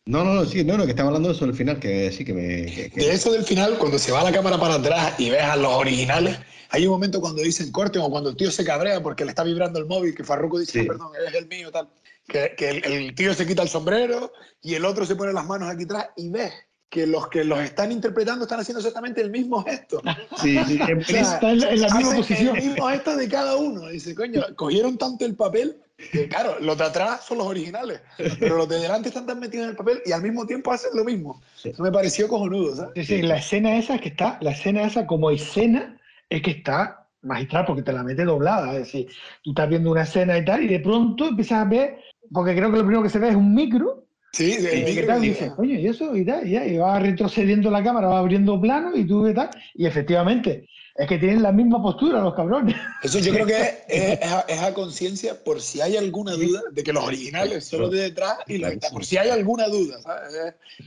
No, no, no, sí, no, no, que estaba hablando de eso del final, que sí, que me... Que, que... De eso del final, cuando se va la cámara para atrás y ves a los originales, hay un momento cuando dicen corte o cuando el tío se cabrea porque le está vibrando el móvil, que Farruko dice, sí. perdón, es el mío, tal. Que, que el, el, tío se quita el sombrero y el otro se pone las manos aquí atrás y ves que los que los están interpretando están haciendo exactamente el mismo gesto. Sí, sí, o sea, está en la, en la misma posición. El mismo gesto de cada uno. Dice, coño, cogieron tanto el papel que, claro, los de atrás son los originales, pero los de delante están tan metidos en el papel y al mismo tiempo hacen lo mismo. Eso me pareció cojonudo, ¿sabes? Sí, sí, la escena esa que está, la escena esa como escena es que está magistral porque te la mete doblada. Es decir, tú estás viendo una escena y tal y de pronto empiezas a ver, porque creo que lo primero que se ve es un micro Sí, el ¿Qué micro tal? que Dice, diga. coño, y eso, y tal, y ya, y va retrocediendo la cámara, va abriendo plano, y tú, ¿qué tal? Y efectivamente, es que tienen la misma postura los cabrones. Eso yo creo que es, es- es a, conciencia por si hay alguna duda de que los originales son los de detrás y los de detrás. Por si hay alguna duda,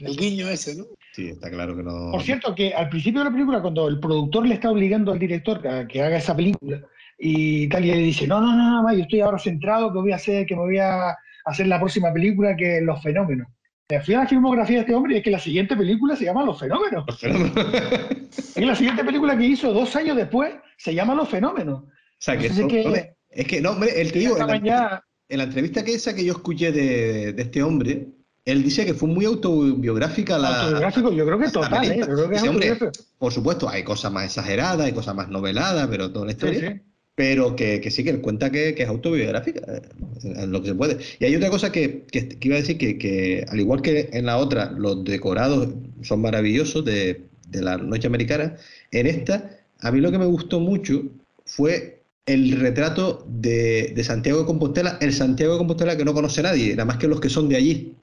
El guiño ese, ¿no? Sí, está claro que no. Por cierto, que al principio de la película, cuando el productor le está obligando al director a que haga esa película y tal, y él dice, no, no, no, no, yo estoy ahora centrado, que voy a hacer, que me voy a hacer la próxima película que es Los Fenómenos. Me fui a la filmografía de este hombre y es que la siguiente película se llama Los Fenómenos. Es que la siguiente película que hizo dos años después se llama Los Fenómenos. O sea, que, Entonces, no- que- hombre, es que no, hombre, él te digo, en la, ya- en la entrevista que esa que yo escuché de, de este hombre, él dice que fue muy autobiográfica la. autobiográfico, yo creo que total, ¿eh? Yo creo que es hombre, por supuesto, hay cosas más exageradas, hay cosas más noveladas, pero toda la Sí, historia. sí. Pero que, que sí, que él cuenta que, que es autobiográfica, eh, en lo que se puede. Y hay otra cosa que, que- iba a decir, que, que al igual que en la otra, los decorados son maravillosos de, de la noche americana, en esta, a mí lo que me gustó mucho fue el retrato de, de Santiago de Compostela, el Santiago de Compostela que no conoce nadie, nada más que los que son de allí.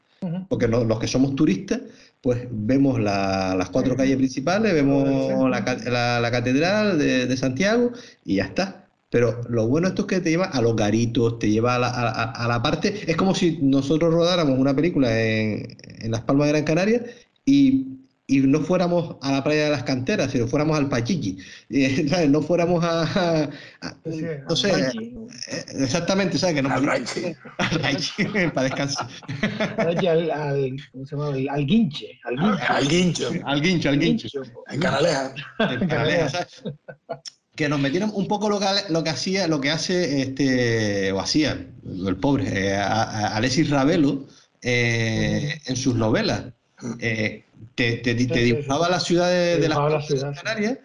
Porque no- los que somos turistas, pues vemos la- las cuatro calles principales, vemos la, la- la catedral de, de Santiago y ya está. Pero lo bueno esto es que te lleva a los garitos, te lleva a la, a- la parte. Es como si nosotros rodáramos una película en, en Las Palmas de Gran Canaria y, y no fuéramos a la playa de las canteras, sino fuéramos al Pachiqui. Y, ¿sabes? No fuéramos a. a- a- Sí, no sé, eh, exactamente, ¿sabes? Que no Al ranchi. al Ranchi, para descansar. al, al, ¿cómo se llama? Al- al guinche, al guinche. Al guincho. Al guincho, al guincho. En Canaleja. en paralelo, ¿sabes? Que nos metieron un poco lo que, lo que hacía, lo que hace este, o hacía, el pobre, eh, a- a- Alexis Ravelo eh, en sus novelas. Eh, te, te- dibujaba la ciudad de, de las la ciudad. Canarias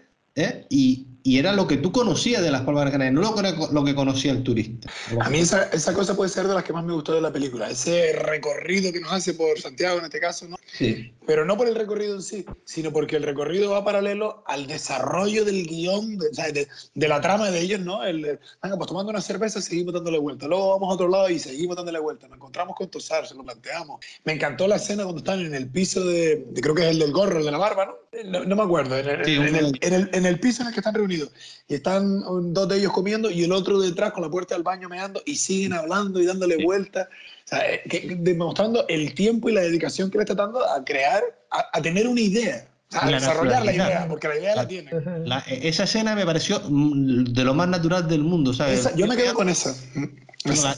y, y era lo que tú conocías de las Palmas de Gran Canaria, no lo que, lo que conocía el turista. A mí esa, esa cosa puede ser de las que más me gustó de la película. Ese recorrido que nos hace por Santiago en este caso, ¿no? Sí. Pero no por el recorrido en sí, sino porque el recorrido va paralelo al desarrollo del guion, de, o sea, de- de la trama de ellos, ¿no? El, de, venga, pues tomando una cerveza seguimos dándole vuelta. Luego vamos a otro lado y seguimos dándole vuelta. Nos encontramos con Tosar, se lo planteamos. Me encantó la escena cuando están en el piso de, de- creo que es el del gorro, el de la barba, ¿no? No, no me acuerdo. En el, Sí, en el- en el- en el piso en el que están reunidos. Y están dos de ellos comiendo y el otro detrás con la puerta del baño meando y siguen hablando y dándole Sí. vueltas. O sea, eh, que- demostrando el tiempo y la dedicación que le está dando a crear, a, a tener una idea, a La desarrollar la idea, porque la idea la tiene. La- esa escena me pareció mm, de lo más natural del mundo, ¿sabes? Esa- yo me quedo con esa.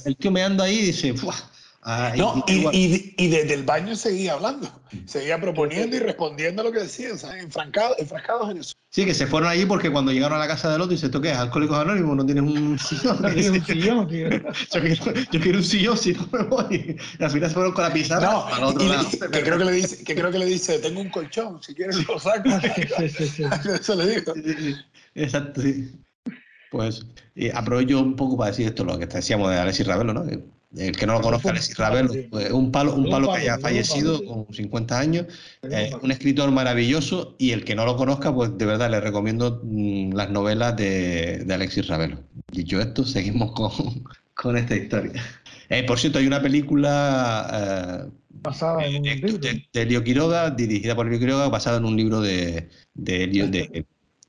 El tío meando ahí dice. Ah, No, y- y, y- y desde el baño seguía hablando, seguía proponiendo y respondiendo a lo que decían, enfrascados en eso. Sí, que se fueron allí porque cuando llegaron a la casa del otro dice, ¿esto qué es? ¿Alcohólicos Anónimos? ¿No tienes un sillón? No tiene un sillón, tío. yo, quiero, yo quiero un sillón, si no me voy. Y al final se fueron con la pizarra No, al otro y le- lado. que, creo que, le dice, que creo que le dice, tengo un colchón, si quieres lo saco. Sí, sí, sí. Eso le digo. Exacto, sí. Pues y aprovecho un poco para decir esto, lo que decíamos de Alexis Ravelo, ¿no? Que El que no lo conozca, Alexis Ravelo, pues, un palo, un Un palo que haya un fallecido con 50 años, Un eh, un escritor maravilloso y el que no lo conozca, pues de verdad le recomiendo mm, las novelas de, de Alexis Ravelo. Dicho esto, seguimos con, con esta historia. Eh, por cierto, hay una película eh, Basada en un de, libro. de- de Elio Quiroga, dirigida por Elio Quiroga, basada en un libro de, de, Elio- de-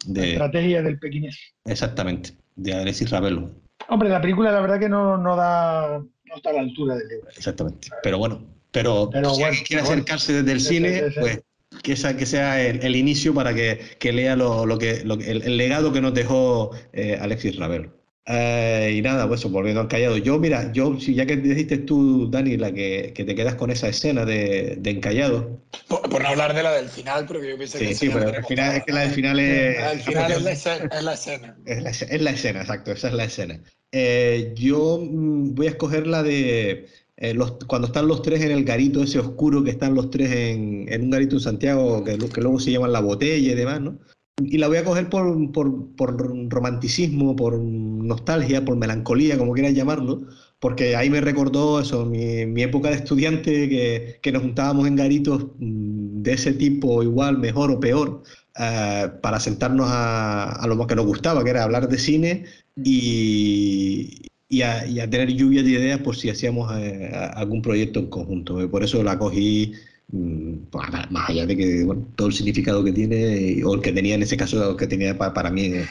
La de- estrategia del pequinés. exactamente, de Alexis Ravelo, Hombre, la película la verdad que no, no da no está a la altura del libro. exactamente. Pero bueno, pero, Pero si bueno, alguien quiere bueno. acercarse desde el Sí, cine, sí, sí. pues que, esa, que sea el, el inicio para que, que lea lo, lo que, lo que- el, el legado que nos dejó eh, Alexis Ravelo. Eh, y nada, pues eso, volviendo al callado. Yo, mira, yo, si ya que dijiste tú, Dani, la que, que te quedas con esa escena de, de encallado. Por, por no hablar de la del final, pero que yo pienso que Sí, esa sí, pero al final, es que la del final es. La del final es la escena. Es la escena. Es la, escena- es la escena, exacto, esa es la escena. Eh, yo mm, voy a escoger la de eh, los, cuando están los tres en el garito ese oscuro que están los tres en, en un garito en Santiago que, que luego se llaman la botella y demás, ¿no? Y la voy a coger por, por, por romanticismo, por nostalgia, por melancolía, como quieras llamarlo, porque ahí me recordó eso, mi, mi época de estudiante, que, que nos juntábamos en garitos mm, de ese tipo, igual, mejor o peor, eh, para sentarnos a, a lo que nos gustaba, que era hablar de cine y, y a, y a tener lluvia de ideas por si hacíamos eh, algún proyecto en conjunto. Eh, Por eso la cogí, mm, pues, más allá de que bueno, todo el significado que tiene, y- o el que tenía en ese caso, el que tenía pa- para mí. eh,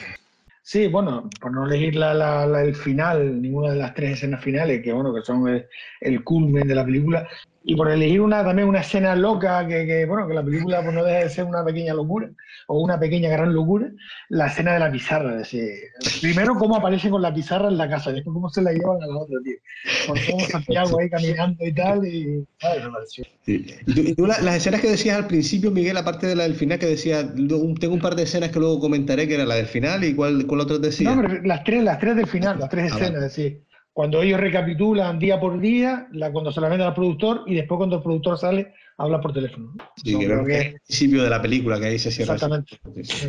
Sí, bueno, por no elegir la, la- la- el final, ninguna de las tres escenas finales, que bueno, que son el, el culmen de la película, y por elegir una también una escena loca, que, que, bueno, que la película pues, no deja de ser una pequeña locura, o una pequeña gran locura, la escena de la pizarra. de ese- primero cómo aparecen con la pizarra en la casa, y después cómo se la llevan a la otra, tío. Con todo Santiago ahí caminando y tal, y. Sí. Y tú- y tú la- las escenas que decías al principio, Miguel, aparte de la del final, que decía, luego- tengo un par de escenas que luego comentaré, que era la del final y cuál, cuál otras decías. No, pero las tres, las tres del final, las tres Ah, escenas, es decir, cuando ellos recapitulan día por día, la, cuando se la venden al productor y después cuando el productor sale, habla por teléfono. Sí, creo que es el principio de la película, que ahí se cierra. Exactamente.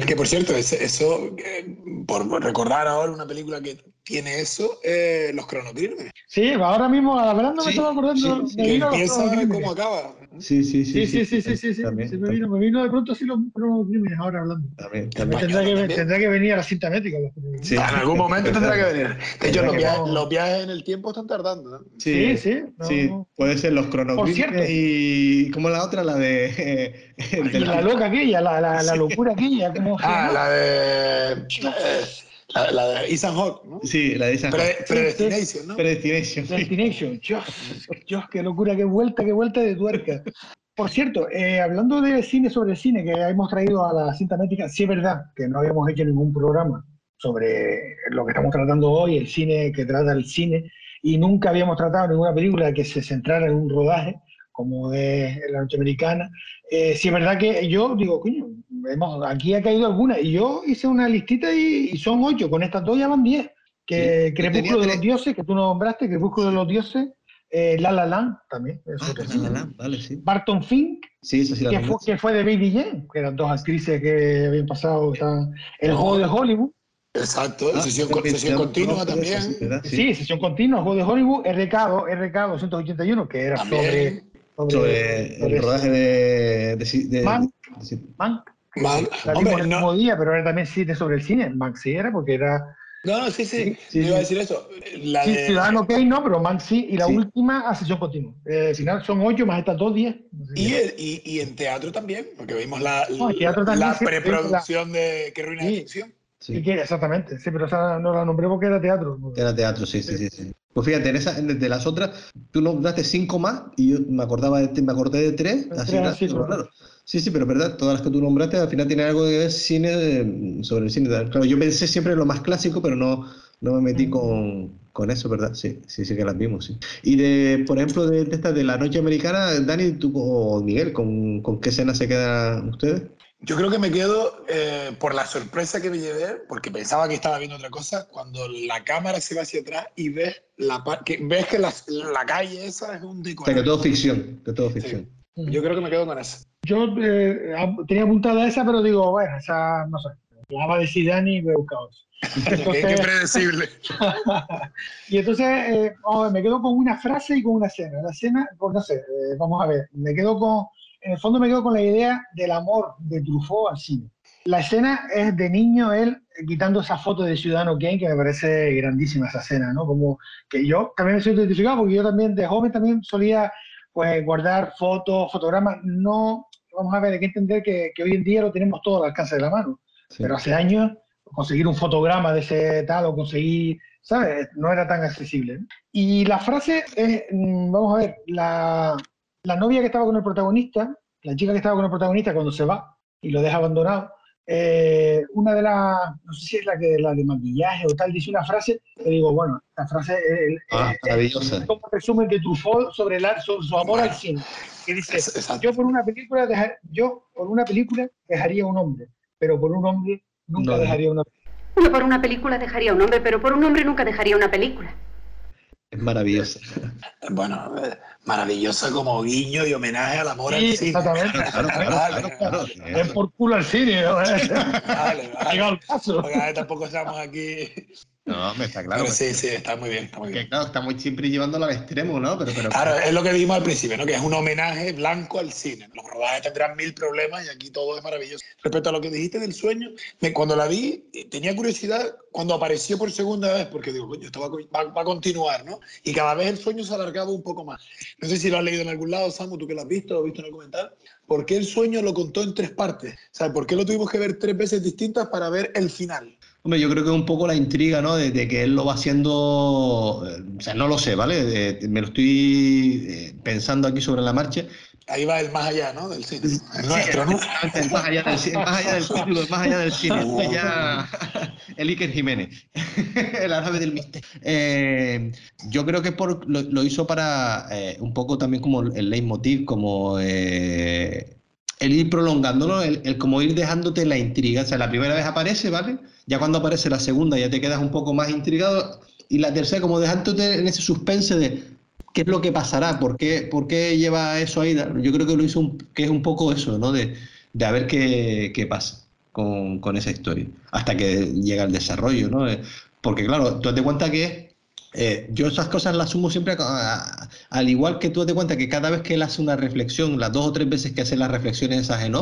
Que por cierto, ese- eso, eh, por recordar ahora una película que tiene eso, eh, Los Cronocrímenes. Sí, ahora mismo, hablando, me Sí, estaba acordando. sí, me Que empieza como acaba. Sí, sí, Sí, sí, sí, sí, sí, sí, También, sí, me, vino, me vino de pronto así los cronocrímenes ahora hablando. también. Tendrá que, también. tendrá que venir a la cinta métrica. Sí. En algún momento tendrá que venir. De hecho, los viajes, vamos- los viajes en el tiempo están tardando. ¿no? Sí, sí. no, Sí, no. puede ser los Por cronocrímenes cierto. y como la otra, la de, eh, de la loca aquella, la, la, la locura aquella, ¿cómo se Ah, la de. eh, La, la de Ethan Hawke, ¿no? Sí, la de esa Pre- Predestination, ¿no? Predestination. sí. Destination. Dios, Dios, qué locura, qué vuelta, qué vuelta de tuerca. Por cierto, eh, hablando de cine sobre cine que hemos traído a la cinta métrica, sí es verdad que no habíamos hecho ningún programa sobre lo que estamos tratando hoy, el cine que trata el cine, y nunca habíamos tratado ninguna película que se centrara en un rodaje, como es la norteamericana. Eh, sí es verdad que yo digo, coño, hemos, aquí ha caído alguna, y yo hice una listita y, y son ocho, con estas dos ya van diez. Que Sí, Crepúsculo de los Dioses, que tú nombraste, Crepúsculo de los Dioses, eh, La La Land también. Ah, La. La Land, vale, sí. Barton Fink, Sí, eso sí la que fue, que fue de Baby Jane, que eran dos actrices que habían pasado estaban- el No. juego de Hollywood. Exacto, Ah, sesión, continua también. sí, sesión continua, el juego de Hollywood, RK, RK 281, que era sobre, sobre, el rodaje de... de, de- de- Mank. Mal. La vimos Hombre, el no, mismo día, pero era también cine sobre el cine. Mank sí era, porque era no, no, sí, sí. Sí, iba a sí. decir eso. La sí, de, Ciudadano Kane, no, pero Mank sí, y la Sí. última a sesión continua. Eh, al final son ocho más estas dos días. y, el- y, y en teatro también, porque vimos la, No, la sí, preproducción de Que ruina Sí. de ficción. sí. Que- exactamente, sí, pero esa no la nombré porque era teatro. Era teatro, sí, sí, sí, sí. Pues fíjate, en esa, de las otras, tú nombraste cinco más y yo me acordaba de, me acordé de tres, así sí, claro. Sí, sí, pero es verdad, todas las que tú nombraste al final tienen algo que ver cine sobre el cine. Claro, yo pensé siempre en lo más clásico, pero no, no me metí con, con eso, ¿verdad? Sí, sí, sí que las vimos, sí. Y de, por ejemplo, de, de esta de la noche americana, Dani, tú o Miguel, ¿con, con qué escena se quedan ustedes? Yo creo que me quedo eh, por la sorpresa que me llevé, porque pensaba que estaba viendo otra cosa, cuando la cámara se va hacia atrás y ves, la, que, ves que la, la calle esa es un O decor. sea, que todo ficción, que todo ficción. Yo creo que me quedo con eso. Yo eh, tenía apuntada esa, pero digo, bueno, esa no sé. La va a decir Dani y a buscar otra. Qué, predecible. y entonces, eh, ver, me quedo con una frase y con una escena. La escena, pues no sé, eh, vamos a ver, me quedo con, en el fondo me quedo con la idea del amor de Truffaut al cine. La escena es de niño él quitando esa foto de Ciudadano Kane, que me parece grandísima esa escena, ¿no? Como que yo también me siento identificado, porque yo también de joven también solía pues guardar fotos, fotogramas, no, vamos a ver, hay que entender que, que hoy en día lo tenemos todo al alcance de la mano, Sí. pero hace años conseguir un fotograma de ese tal o conseguir, ¿sabes? No era tan accesible. Y la frase es, mm, vamos a ver, la, la novia que estaba con el protagonista, la chica que estaba con el protagonista cuando se va y lo deja abandonado, eh, una de las, no sé si es la, que, la de maquillaje o tal, dice una frase, que digo, bueno, esta frase es, Ah, es- maravillosa. es como resumen de Truffaut sobre, el ar- sobre su amor al cine. Que dice, yo por una película deja- yo por una película dejaría un hombre, pero por un hombre nunca No. dejaría una Uno por una película dejaría un hombre, pero por un hombre nunca dejaría una película. Es maravillosa. Bueno, eh, maravillosa como guiño y homenaje al amor al Sí, cine. exactamente. Claro, claro, claro, Es claro. por culo al cine, ¿no? Vale, Ha vale. llegado el caso. Porque tampoco estamos aquí. No, me está claro. Pero sí, sí, está muy bien. Está muy bien. Que claro, estamos siempre llevándolo al extremo, ¿no? Pero, pero, Claro, es lo que dijimos al principio, ¿no? Que es un homenaje blanco al cine. Los rodajes tendrán mil problemas y aquí todo es maravilloso. Respecto a lo que dijiste del sueño, me- cuando la vi, eh, tenía curiosidad cuando apareció por segunda vez, porque digo, coño, esto va, va- va a continuar, ¿no? Y cada vez el sueño se alargaba un poco más. No sé si lo has leído en algún lado, Samu, tú que lo has visto o visto en el documental. ¿Por qué el sueño lo contó en tres partes? O sea, ¿por qué lo tuvimos que ver tres veces distintas para ver el final? Hombre, yo creo que es un poco la intriga, ¿no? De, de que él lo va haciendo, eh, o sea, no lo sé, ¿vale? De- me lo estoy eh, pensando aquí sobre la marcha. Ahí va el más allá, ¿no? Del cine. El nuestro, ¿no? Exactamente, el más allá del, ci- el más allá del título, el más allá del cine. El Iker Jiménez, el árabe del misterio. Eh, yo creo que por, lo, lo hizo para eh, un poco también como el leitmotiv, como eh, el ir prolongándolo, el, el como ir dejándote la intriga. O sea, la primera vez aparece, ¿vale? Ya cuando aparece la segunda ya te quedas un poco más intrigado. Y la tercera, como dejándote en ese suspense de qué es lo que pasará, por qué, por qué lleva eso ahí. Yo creo que lo hizo un- que es un poco eso, ¿no? De, de a ver qué, qué pasa con, con esa historia, hasta que llega el desarrollo, ¿no? Eh, Porque claro, tú te cuenta que eh, yo esas cosas las sumo siempre, al igual que tú te cuenta que cada vez que él hace una reflexión, las dos o tres veces que hace las reflexiones esas en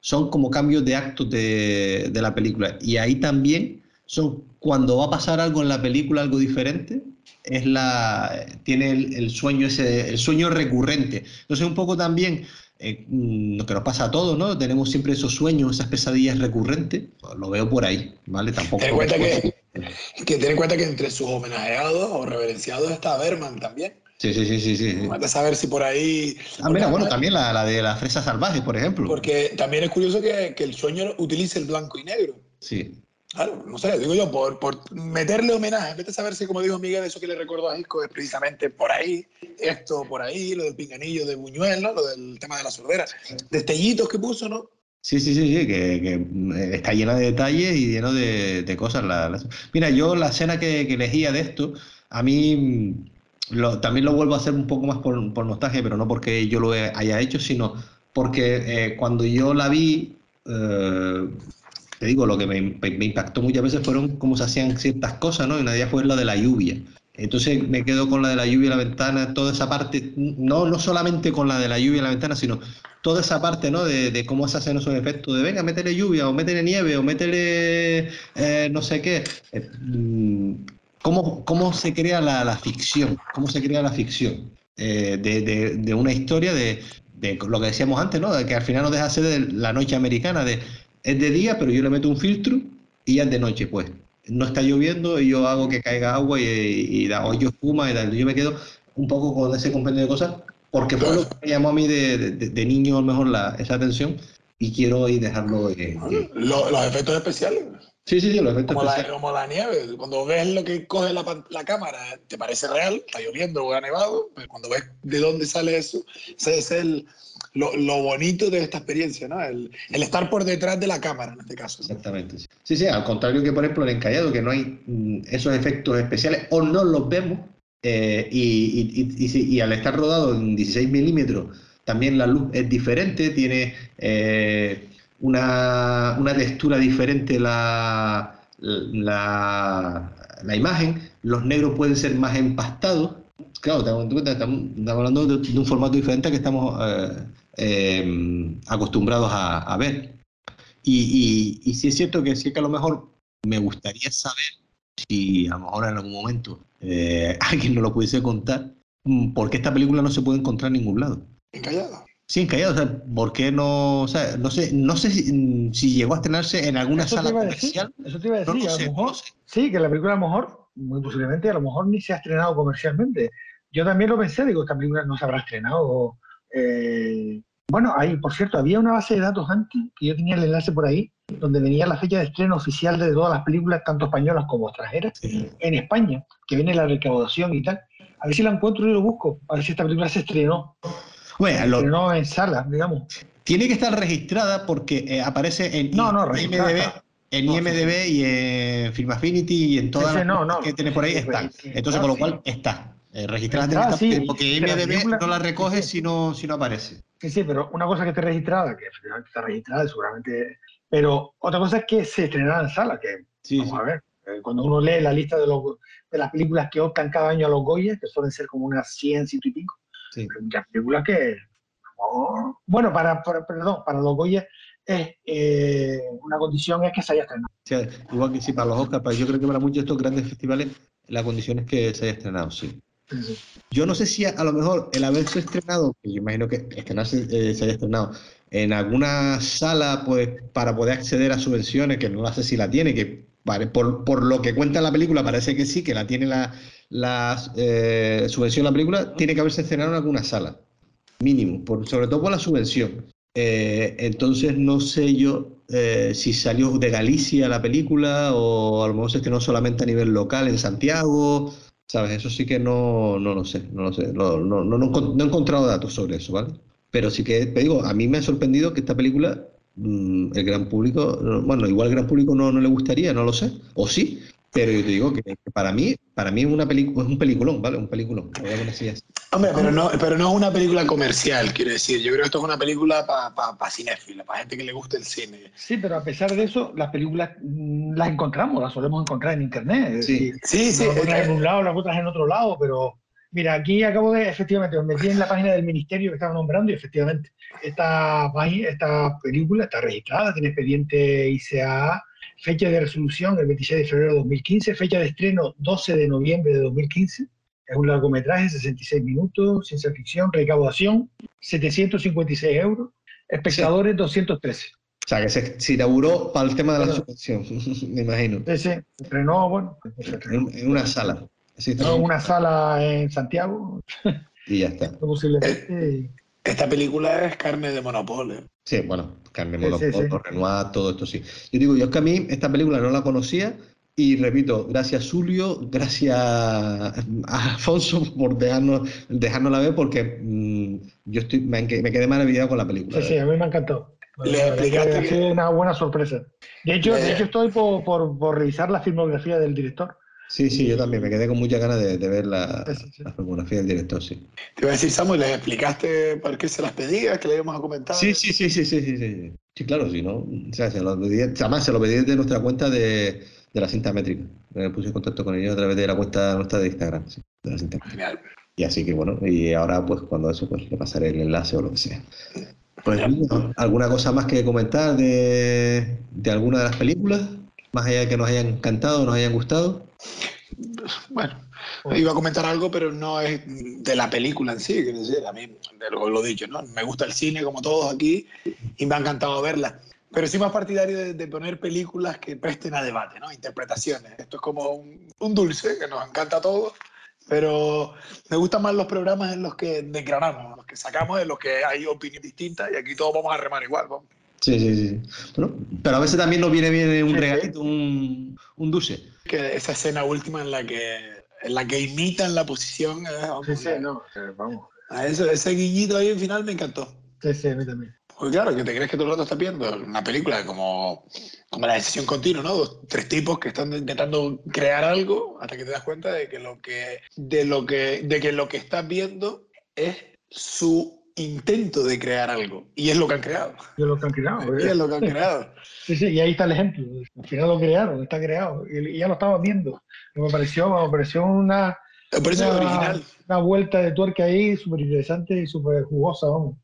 son como cambios de actos de, de la película. Y ahí también son cuando va a pasar algo en la película, algo diferente, es la tiene el, el sueño ese, el sueño recurrente. Entonces un poco también eh, lo que nos pasa a todos, ¿no? Tenemos siempre esos sueños, esas pesadillas recurrentes. Lo veo por ahí, ¿vale? Tampoco. Ten en cuenta que, que ten en cuenta que entre sus homenajeados o reverenciados está Berman también. Sí, sí, sí, sí, sí. Vete a saber si por ahí. Ah, mira, bueno, también la, la de la fresa salvaje, por ejemplo. Porque también es curioso que, que el sueño utilice el blanco y negro. Sí. No sé, digo yo, por, por meterle homenaje, vete a saber si, como dijo Miguel, eso que le recordó a Isco es precisamente por ahí, esto por ahí, lo del pinganillo de Buñuel, ¿no? Lo del tema de la sordera. Destellitos que puso, ¿no? Sí, sí, sí, sí, que, que, mm, está llena de detalles y lleno de, de cosas. la- Mira, yo la escena que, que elegía de esto, a mí mm, también lo vuelvo a hacer un poco más por, por nostalgia, pero no porque yo lo haya hecho, sino porque eh, cuando yo la vi, eh, te digo, lo que me, impactó muchas veces fueron cómo se hacían ciertas cosas, ¿no? Y una de ellas fue la de la lluvia. Entonces me quedo con la de la lluvia y la ventana, toda esa parte, no, no solamente con la de la lluvia y la ventana, sino toda esa parte, ¿no? De, de cómo se hacen esos efectos, de venga, métele lluvia, o métele nieve, o métele eh, no sé qué. Eh, mm, ¿cómo, cómo se crea la, la ficción? ¿Cómo se crea la ficción? Eh, de, de- una historia de, lo que decíamos antes, ¿no? De que al final no deja de ser de la noche americana, de es de día, pero yo le meto un filtro y ya es de noche, pues. No está lloviendo y yo hago que caiga agua y, y da hoyo espuma y tal. Yo me quedo un poco con ese compendio de cosas porque fue lo que me llamó a mí de, de- de niño a lo mejor la, esa atención y quiero ahí dejarlo. eh, eh. Lo- los efectos especiales. Sí, sí, sí, los efectos Como la, especiales. como la nieve. Cuando ves lo que coge la, la cámara, te parece real, está lloviendo o ha nevado, pero cuando ves de dónde sale eso, ese es el, lo, bonito de esta experiencia, ¿no? El, el estar por detrás de la cámara, en este caso. Exactamente. sí. Sí, al contrario que por ejemplo en Encallado, que no hay mm, esos efectos especiales o no los vemos eh, y, al estar rodado en 16 milímetros también la luz es diferente, tiene eh, una, una textura diferente la, la imagen, los negros pueden ser más empastados. Claro, estamos, estamos hablando de, de un formato diferente que estamos eh, eh, acostumbrados a, a ver. Y, y, y sí es cierto que sí que a lo mejor me gustaría saber si a lo mejor en algún momento eh, alguien nos lo pudiese contar, mm, por qué esta película no se puede encontrar en ningún lado. Encallado. Sí, encallado, o sea, ¿por qué no? O sea, no sé, no sé si, mm, si llegó a estrenarse en alguna sala comercial. eso te iba a No decir, lo a lo sé, no mejor, lo sé. sí, que la película a lo mejor, muy posiblemente, a lo mejor ni se ha estrenado comercialmente. Yo también lo pensé, digo, esta película no se habrá estrenado. eh, bueno, ahí, por cierto, había una base de datos antes, que yo tenía el enlace por ahí, donde venía la fecha de estreno oficial de todas las películas, tanto españolas como extranjeras, en España, que viene la recaudación y tal. A ver si la encuentro y lo busco, a ver si esta película se estrenó, Bueno, se lo- estrenó en sala, digamos. tiene que estar registrada porque eh, aparece en No, no, IMDb, en No, sí, IMDb y en Film Affinity y en todas Sí, las no, que tiene por ahí sí, Entonces, ah, con lo sí. cual está. Eh, registrada estar sí, porque película- no la recoge sí, si no, si no aparece. Sí, sí, pero una cosa que esté registrada, que efectivamente está registrada, seguramente. Pero otra cosa es que se estrenara en sala, que Sí, vamos a ver. Eh, Cuando uno lee la lista de, los, de las películas que optan cada año a los Goya, que suelen ser como unas 100, ciento y pico, muchas películas que... oh, bueno, para, para- perdón, para los Goya es, eh, una condición es que se haya estrenado. Igual que sí para los Oscars, yo creo que para muchos de estos grandes festivales la condición es que se haya estrenado, sí. Yo no sé si a, lo mejor el haberse estrenado, yo imagino que estrenarse, eh, se haya estrenado en alguna sala, pues para poder acceder a subvenciones, que no sé si la tiene, que vale, por, lo que cuenta la película parece que sí, que la tiene la, eh, subvención de la película, tiene que haberse estrenado en alguna sala, mínimo, por, sobre todo por la subvención. Eh, entonces no sé yo si salió de Galicia la película o a lo mejor se estrenó solamente a nivel local en Santiago. ¿Sabes? Eso sí que no, no lo sé, no lo sé. No, no, no, he encontrado datos sobre eso, ¿vale? Pero sí que te digo, a mí me ha sorprendido que esta película, mm, el gran público, no- bueno, igual el gran público no, no le gustaría, no lo sé, o sí, pero yo te digo que, para mí, para mí es una película, es un peliculón, ¿vale? Un peliculón. lo voy a así. Hombre, pero no, pero no es una película comercial, quiero decir. Yo creo que esto es una película para pa, pa cinéfila, para gente que le guste el cine. Sí, pero a pesar de eso, las películas mm, las encontramos, las solemos encontrar en internet. Sí. Sí, sí. las otras es- en un lado, las otras en otro lado, pero mira, aquí acabo de, efectivamente, me metí en la página del ministerio que estaba nombrando y efectivamente, esta, página- esta película está registrada, tiene expediente ICAA, fecha de resolución el 26 de febrero de 2015, fecha de estreno 12 de noviembre de 2015. Es un largometraje, 66 minutos, ciencia ficción, recaudación 756 euros, espectadores 213. O sea, que se, se inauguró para el tema de la Claro. subvención, me imagino, Sí, sí, estrenó, bueno, en, en una sala. En una sala en Santiago, Y ya está. posiblemente. Esta película es carne de monopolio. Sí, bueno, Carmen Sí, sí, Monopol, sí. Renoir, todo esto sí. Yo digo, yo es que a mí esta película no la conocía y repito, gracias Julio, gracias a Alfonso por dejarnos, dejárnosla ver porque mm, yo estoy, me, me quedé maravillado con la película. Sí, sí, a mí me ha encantado. Le Ha explicaste que- sido una buena sorpresa. De hecho, Le- de hecho estoy por, por, por revisar la filmografía del director. Sí, sí, yo también me quedé con muchas ganas de, de ver la, Sí, sí, sí. la filmografía del director, sí. Te iba a decir, Samuel, ¿les explicaste por qué se las pedía? Que le íbamos a comentar. Sí, sí, sí, sí, sí, sí, sí. Sí, claro, sí, ¿no? O sea, se lo pedí, además se lo pedí desde nuestra cuenta de, de la cinta métrica. Me puse en contacto con ellos a través de la cuenta nuestra de Instagram, sí, de la cinta métrica. Genial. Y así que bueno, y ahora pues cuando eso pues le pasaré el enlace o lo que sea. Pues ¿alguna cosa más que comentar de, de alguna de las películas? Más allá de que nos hayan encantado, nos hayan gustado. Bueno, iba a comentar algo, pero no es de la película en sí, quiero decir, a mí, de lo, lo dicho, ¿no? Me gusta el cine como todos aquí y me ha encantado verla. Pero sí más partidario de, de poner películas que presten a debate, ¿no? Interpretaciones. Esto es como un, dulce que nos encanta a todos, pero me gustan más los programas en los que declaramos, los que sacamos, en los que hay opiniones distintas y aquí todos vamos a remar igual. vamos. Sí, sí, sí. Bueno, pero a veces también nos viene bien un regalito, un, un dulce. Que esa escena última en la que, en la que imitan la posición, eh, vamos, Sí, sí, no, eh, vamos. a eso- ese guiñito ahí al final me encantó. Sí, sí, a mí también. Porque claro, que te crees que todo el rato estás viendo una película como, como la decisión continua, ¿no? Dos, tres tipos que están intentando crear algo hasta que te das cuenta de que lo que, de lo que, de que lo que estás viendo es su intento de crear algo. Y es lo que han creado. Yo lo que han creado. Y es lo que han creado. Sí, sí, y ahí está el ejemplo. Al final lo crearon, está creado. Y y ya lo estaba viendo. Me pareció, me pareció una, es una, original. una vuelta de tuerca ahí súper interesante y súper jugosa, vamos.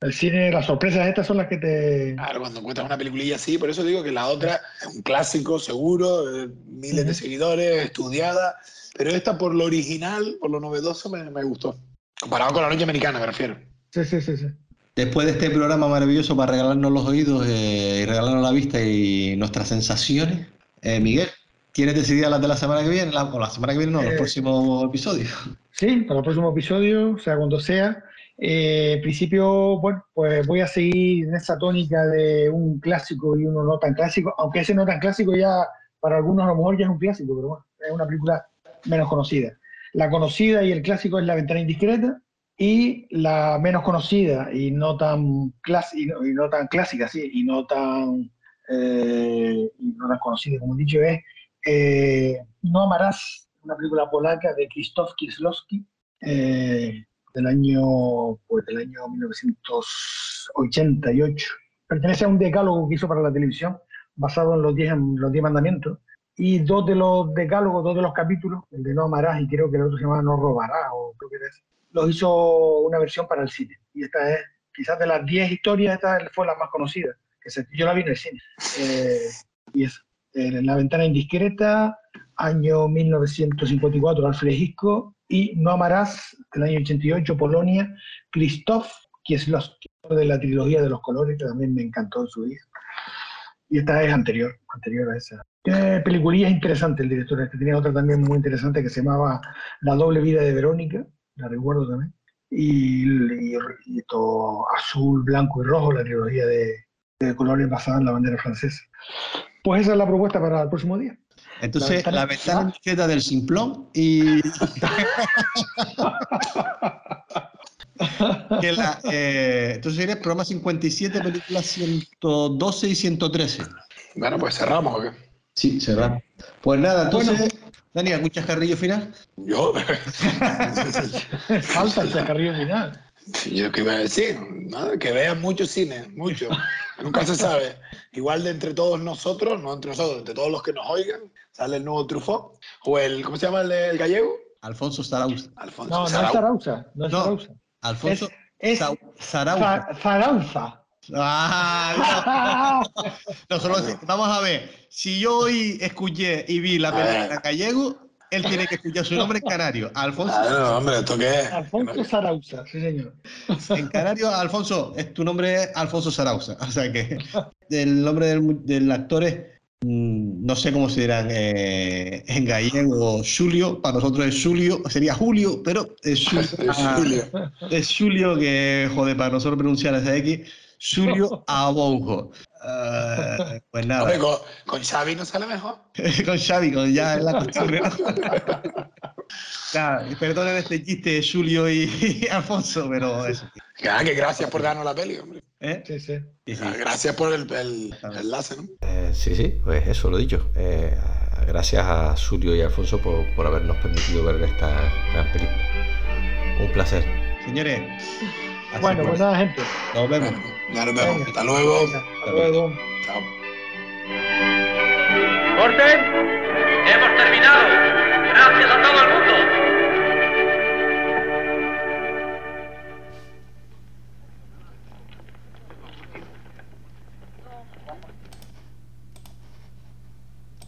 El cine, las sorpresas estas son las que te... Claro, cuando encuentras una peliculilla así, por eso digo que la otra es un clásico, seguro, eh, miles de seguidores, estudiada, pero esta por lo original, por lo novedoso, me, me gustó. Comparado con la noche americana, me refiero. Sí, sí, sí, sí. Después de este programa maravilloso para regalarnos los oídos eh, y regalarnos la vista y nuestras sensaciones, eh, Miguel, ¿tienes decidida las de la semana que viene? La- o la semana que viene, no, los Eh, próximos episodios. Sí, para el próximo episodio, sea cuando sea. Eh, en principio, bueno, pues voy a seguir en esa tónica de un clásico y uno no tan clásico, aunque ese no tan clásico ya, para algunos a lo mejor ya es un clásico, pero bueno, es una película menos conocida. La conocida y el clásico es La ventana indiscreta, y la menos conocida y no tan, y no, y no tan clásica, sí, y no tan, eh, y no tan conocida, como he dicho, es eh, No amarás, una película polaca de Krzysztof Kieslowski, eh, del año, pues, del año 1988. Pertenece a un decálogo que hizo para la televisión, basado en los diez, en los diez mandamientos. Y dos de los decálogos, dos de los capítulos, el de No amarás y creo que el otro se llama No robarás, o creo que los hizo una versión para el cine. Y esta es, quizás de las 10 historias, esta fue la más conocida. Que se, yo la vi en el cine. Eh, y es eh, La ventana indiscreta, año 1954, Alfred Hitchcock, y No amarás, del año 88, Polonia, Krzysztof Kieslowski, de la trilogía de los colores, que también me encantó en su día. Y esta es anterior, anterior a esa. Tiene peliculillas interesantes el director, este tenía otra también muy interesante que se llamaba La doble vida de Verónica, la recuerdo también. Y, y, y todo azul, blanco y rojo, la trilogía de, de colores basada en la bandera francesa. Pues esa es la propuesta para el próximo día. Entonces, la ventana indiscreta del simplón y. que la, eh, entonces sería programa 57, película 112 y 113. Bueno, pues cerramos, ¿o qué? Sí, cerramos. Pues nada, entonces, bueno, Dani, ¿algún chascarrillo final? Yo. Falta el chascarrillo final. Yo qué iba a decir, que vean mucho cine, mucho. Nunca se sabe. Igual de entre todos nosotros, no entre nosotros, entre todos los que nos oigan, sale el nuevo Truffaut. O el, ¿cómo se llama el, el gallego? Alfonso Zarauza. Alfonso No, no es Zarauza. No es No. Alfonso Es, Zarauza. Za- Zarauza. Ah, no. Nosotros, vamos a ver, si yo hoy escuché y vi la película gallego, él tiene que escuchar su nombre en canario. Alfonso, Ah, no, hombre, ¿esto qué es? Alfonso Zarauza, sí señor. en canario, Alfonso, es, tu nombre es Alfonso Zarauza. O sea que el nombre del, del actor es, no sé cómo se dirán eh, en gallego, Julio, para nosotros es Julio, sería Julio, pero es Julio. Es Julio. Es Julio que, joder, para nosotros pronunciar esa X, Julio Aboujo. Eh, pues nada. Con, con Xavi no sale mejor. con Xavi, con ya es la costumbre, ¿no? Nada, perdonen este chiste, Julio y, y Alfonso, pero eso. Ah, que gracias por darnos la peli, hombre. ¿Eh? Sí, sí. Sí, sí. Ah, Gracias por el, el, el enlace, ¿no? Eh, sí, sí, pues eso lo he dicho. Eh, gracias a Julio y Alfonso por, por habernos permitido ver esta gran película. Un placer. Señores, Bueno, pues nada, gente. nos vemos. Ya nos vemos. Venga. Hasta luego. Venga, hasta luego. Chao. ¡Orden!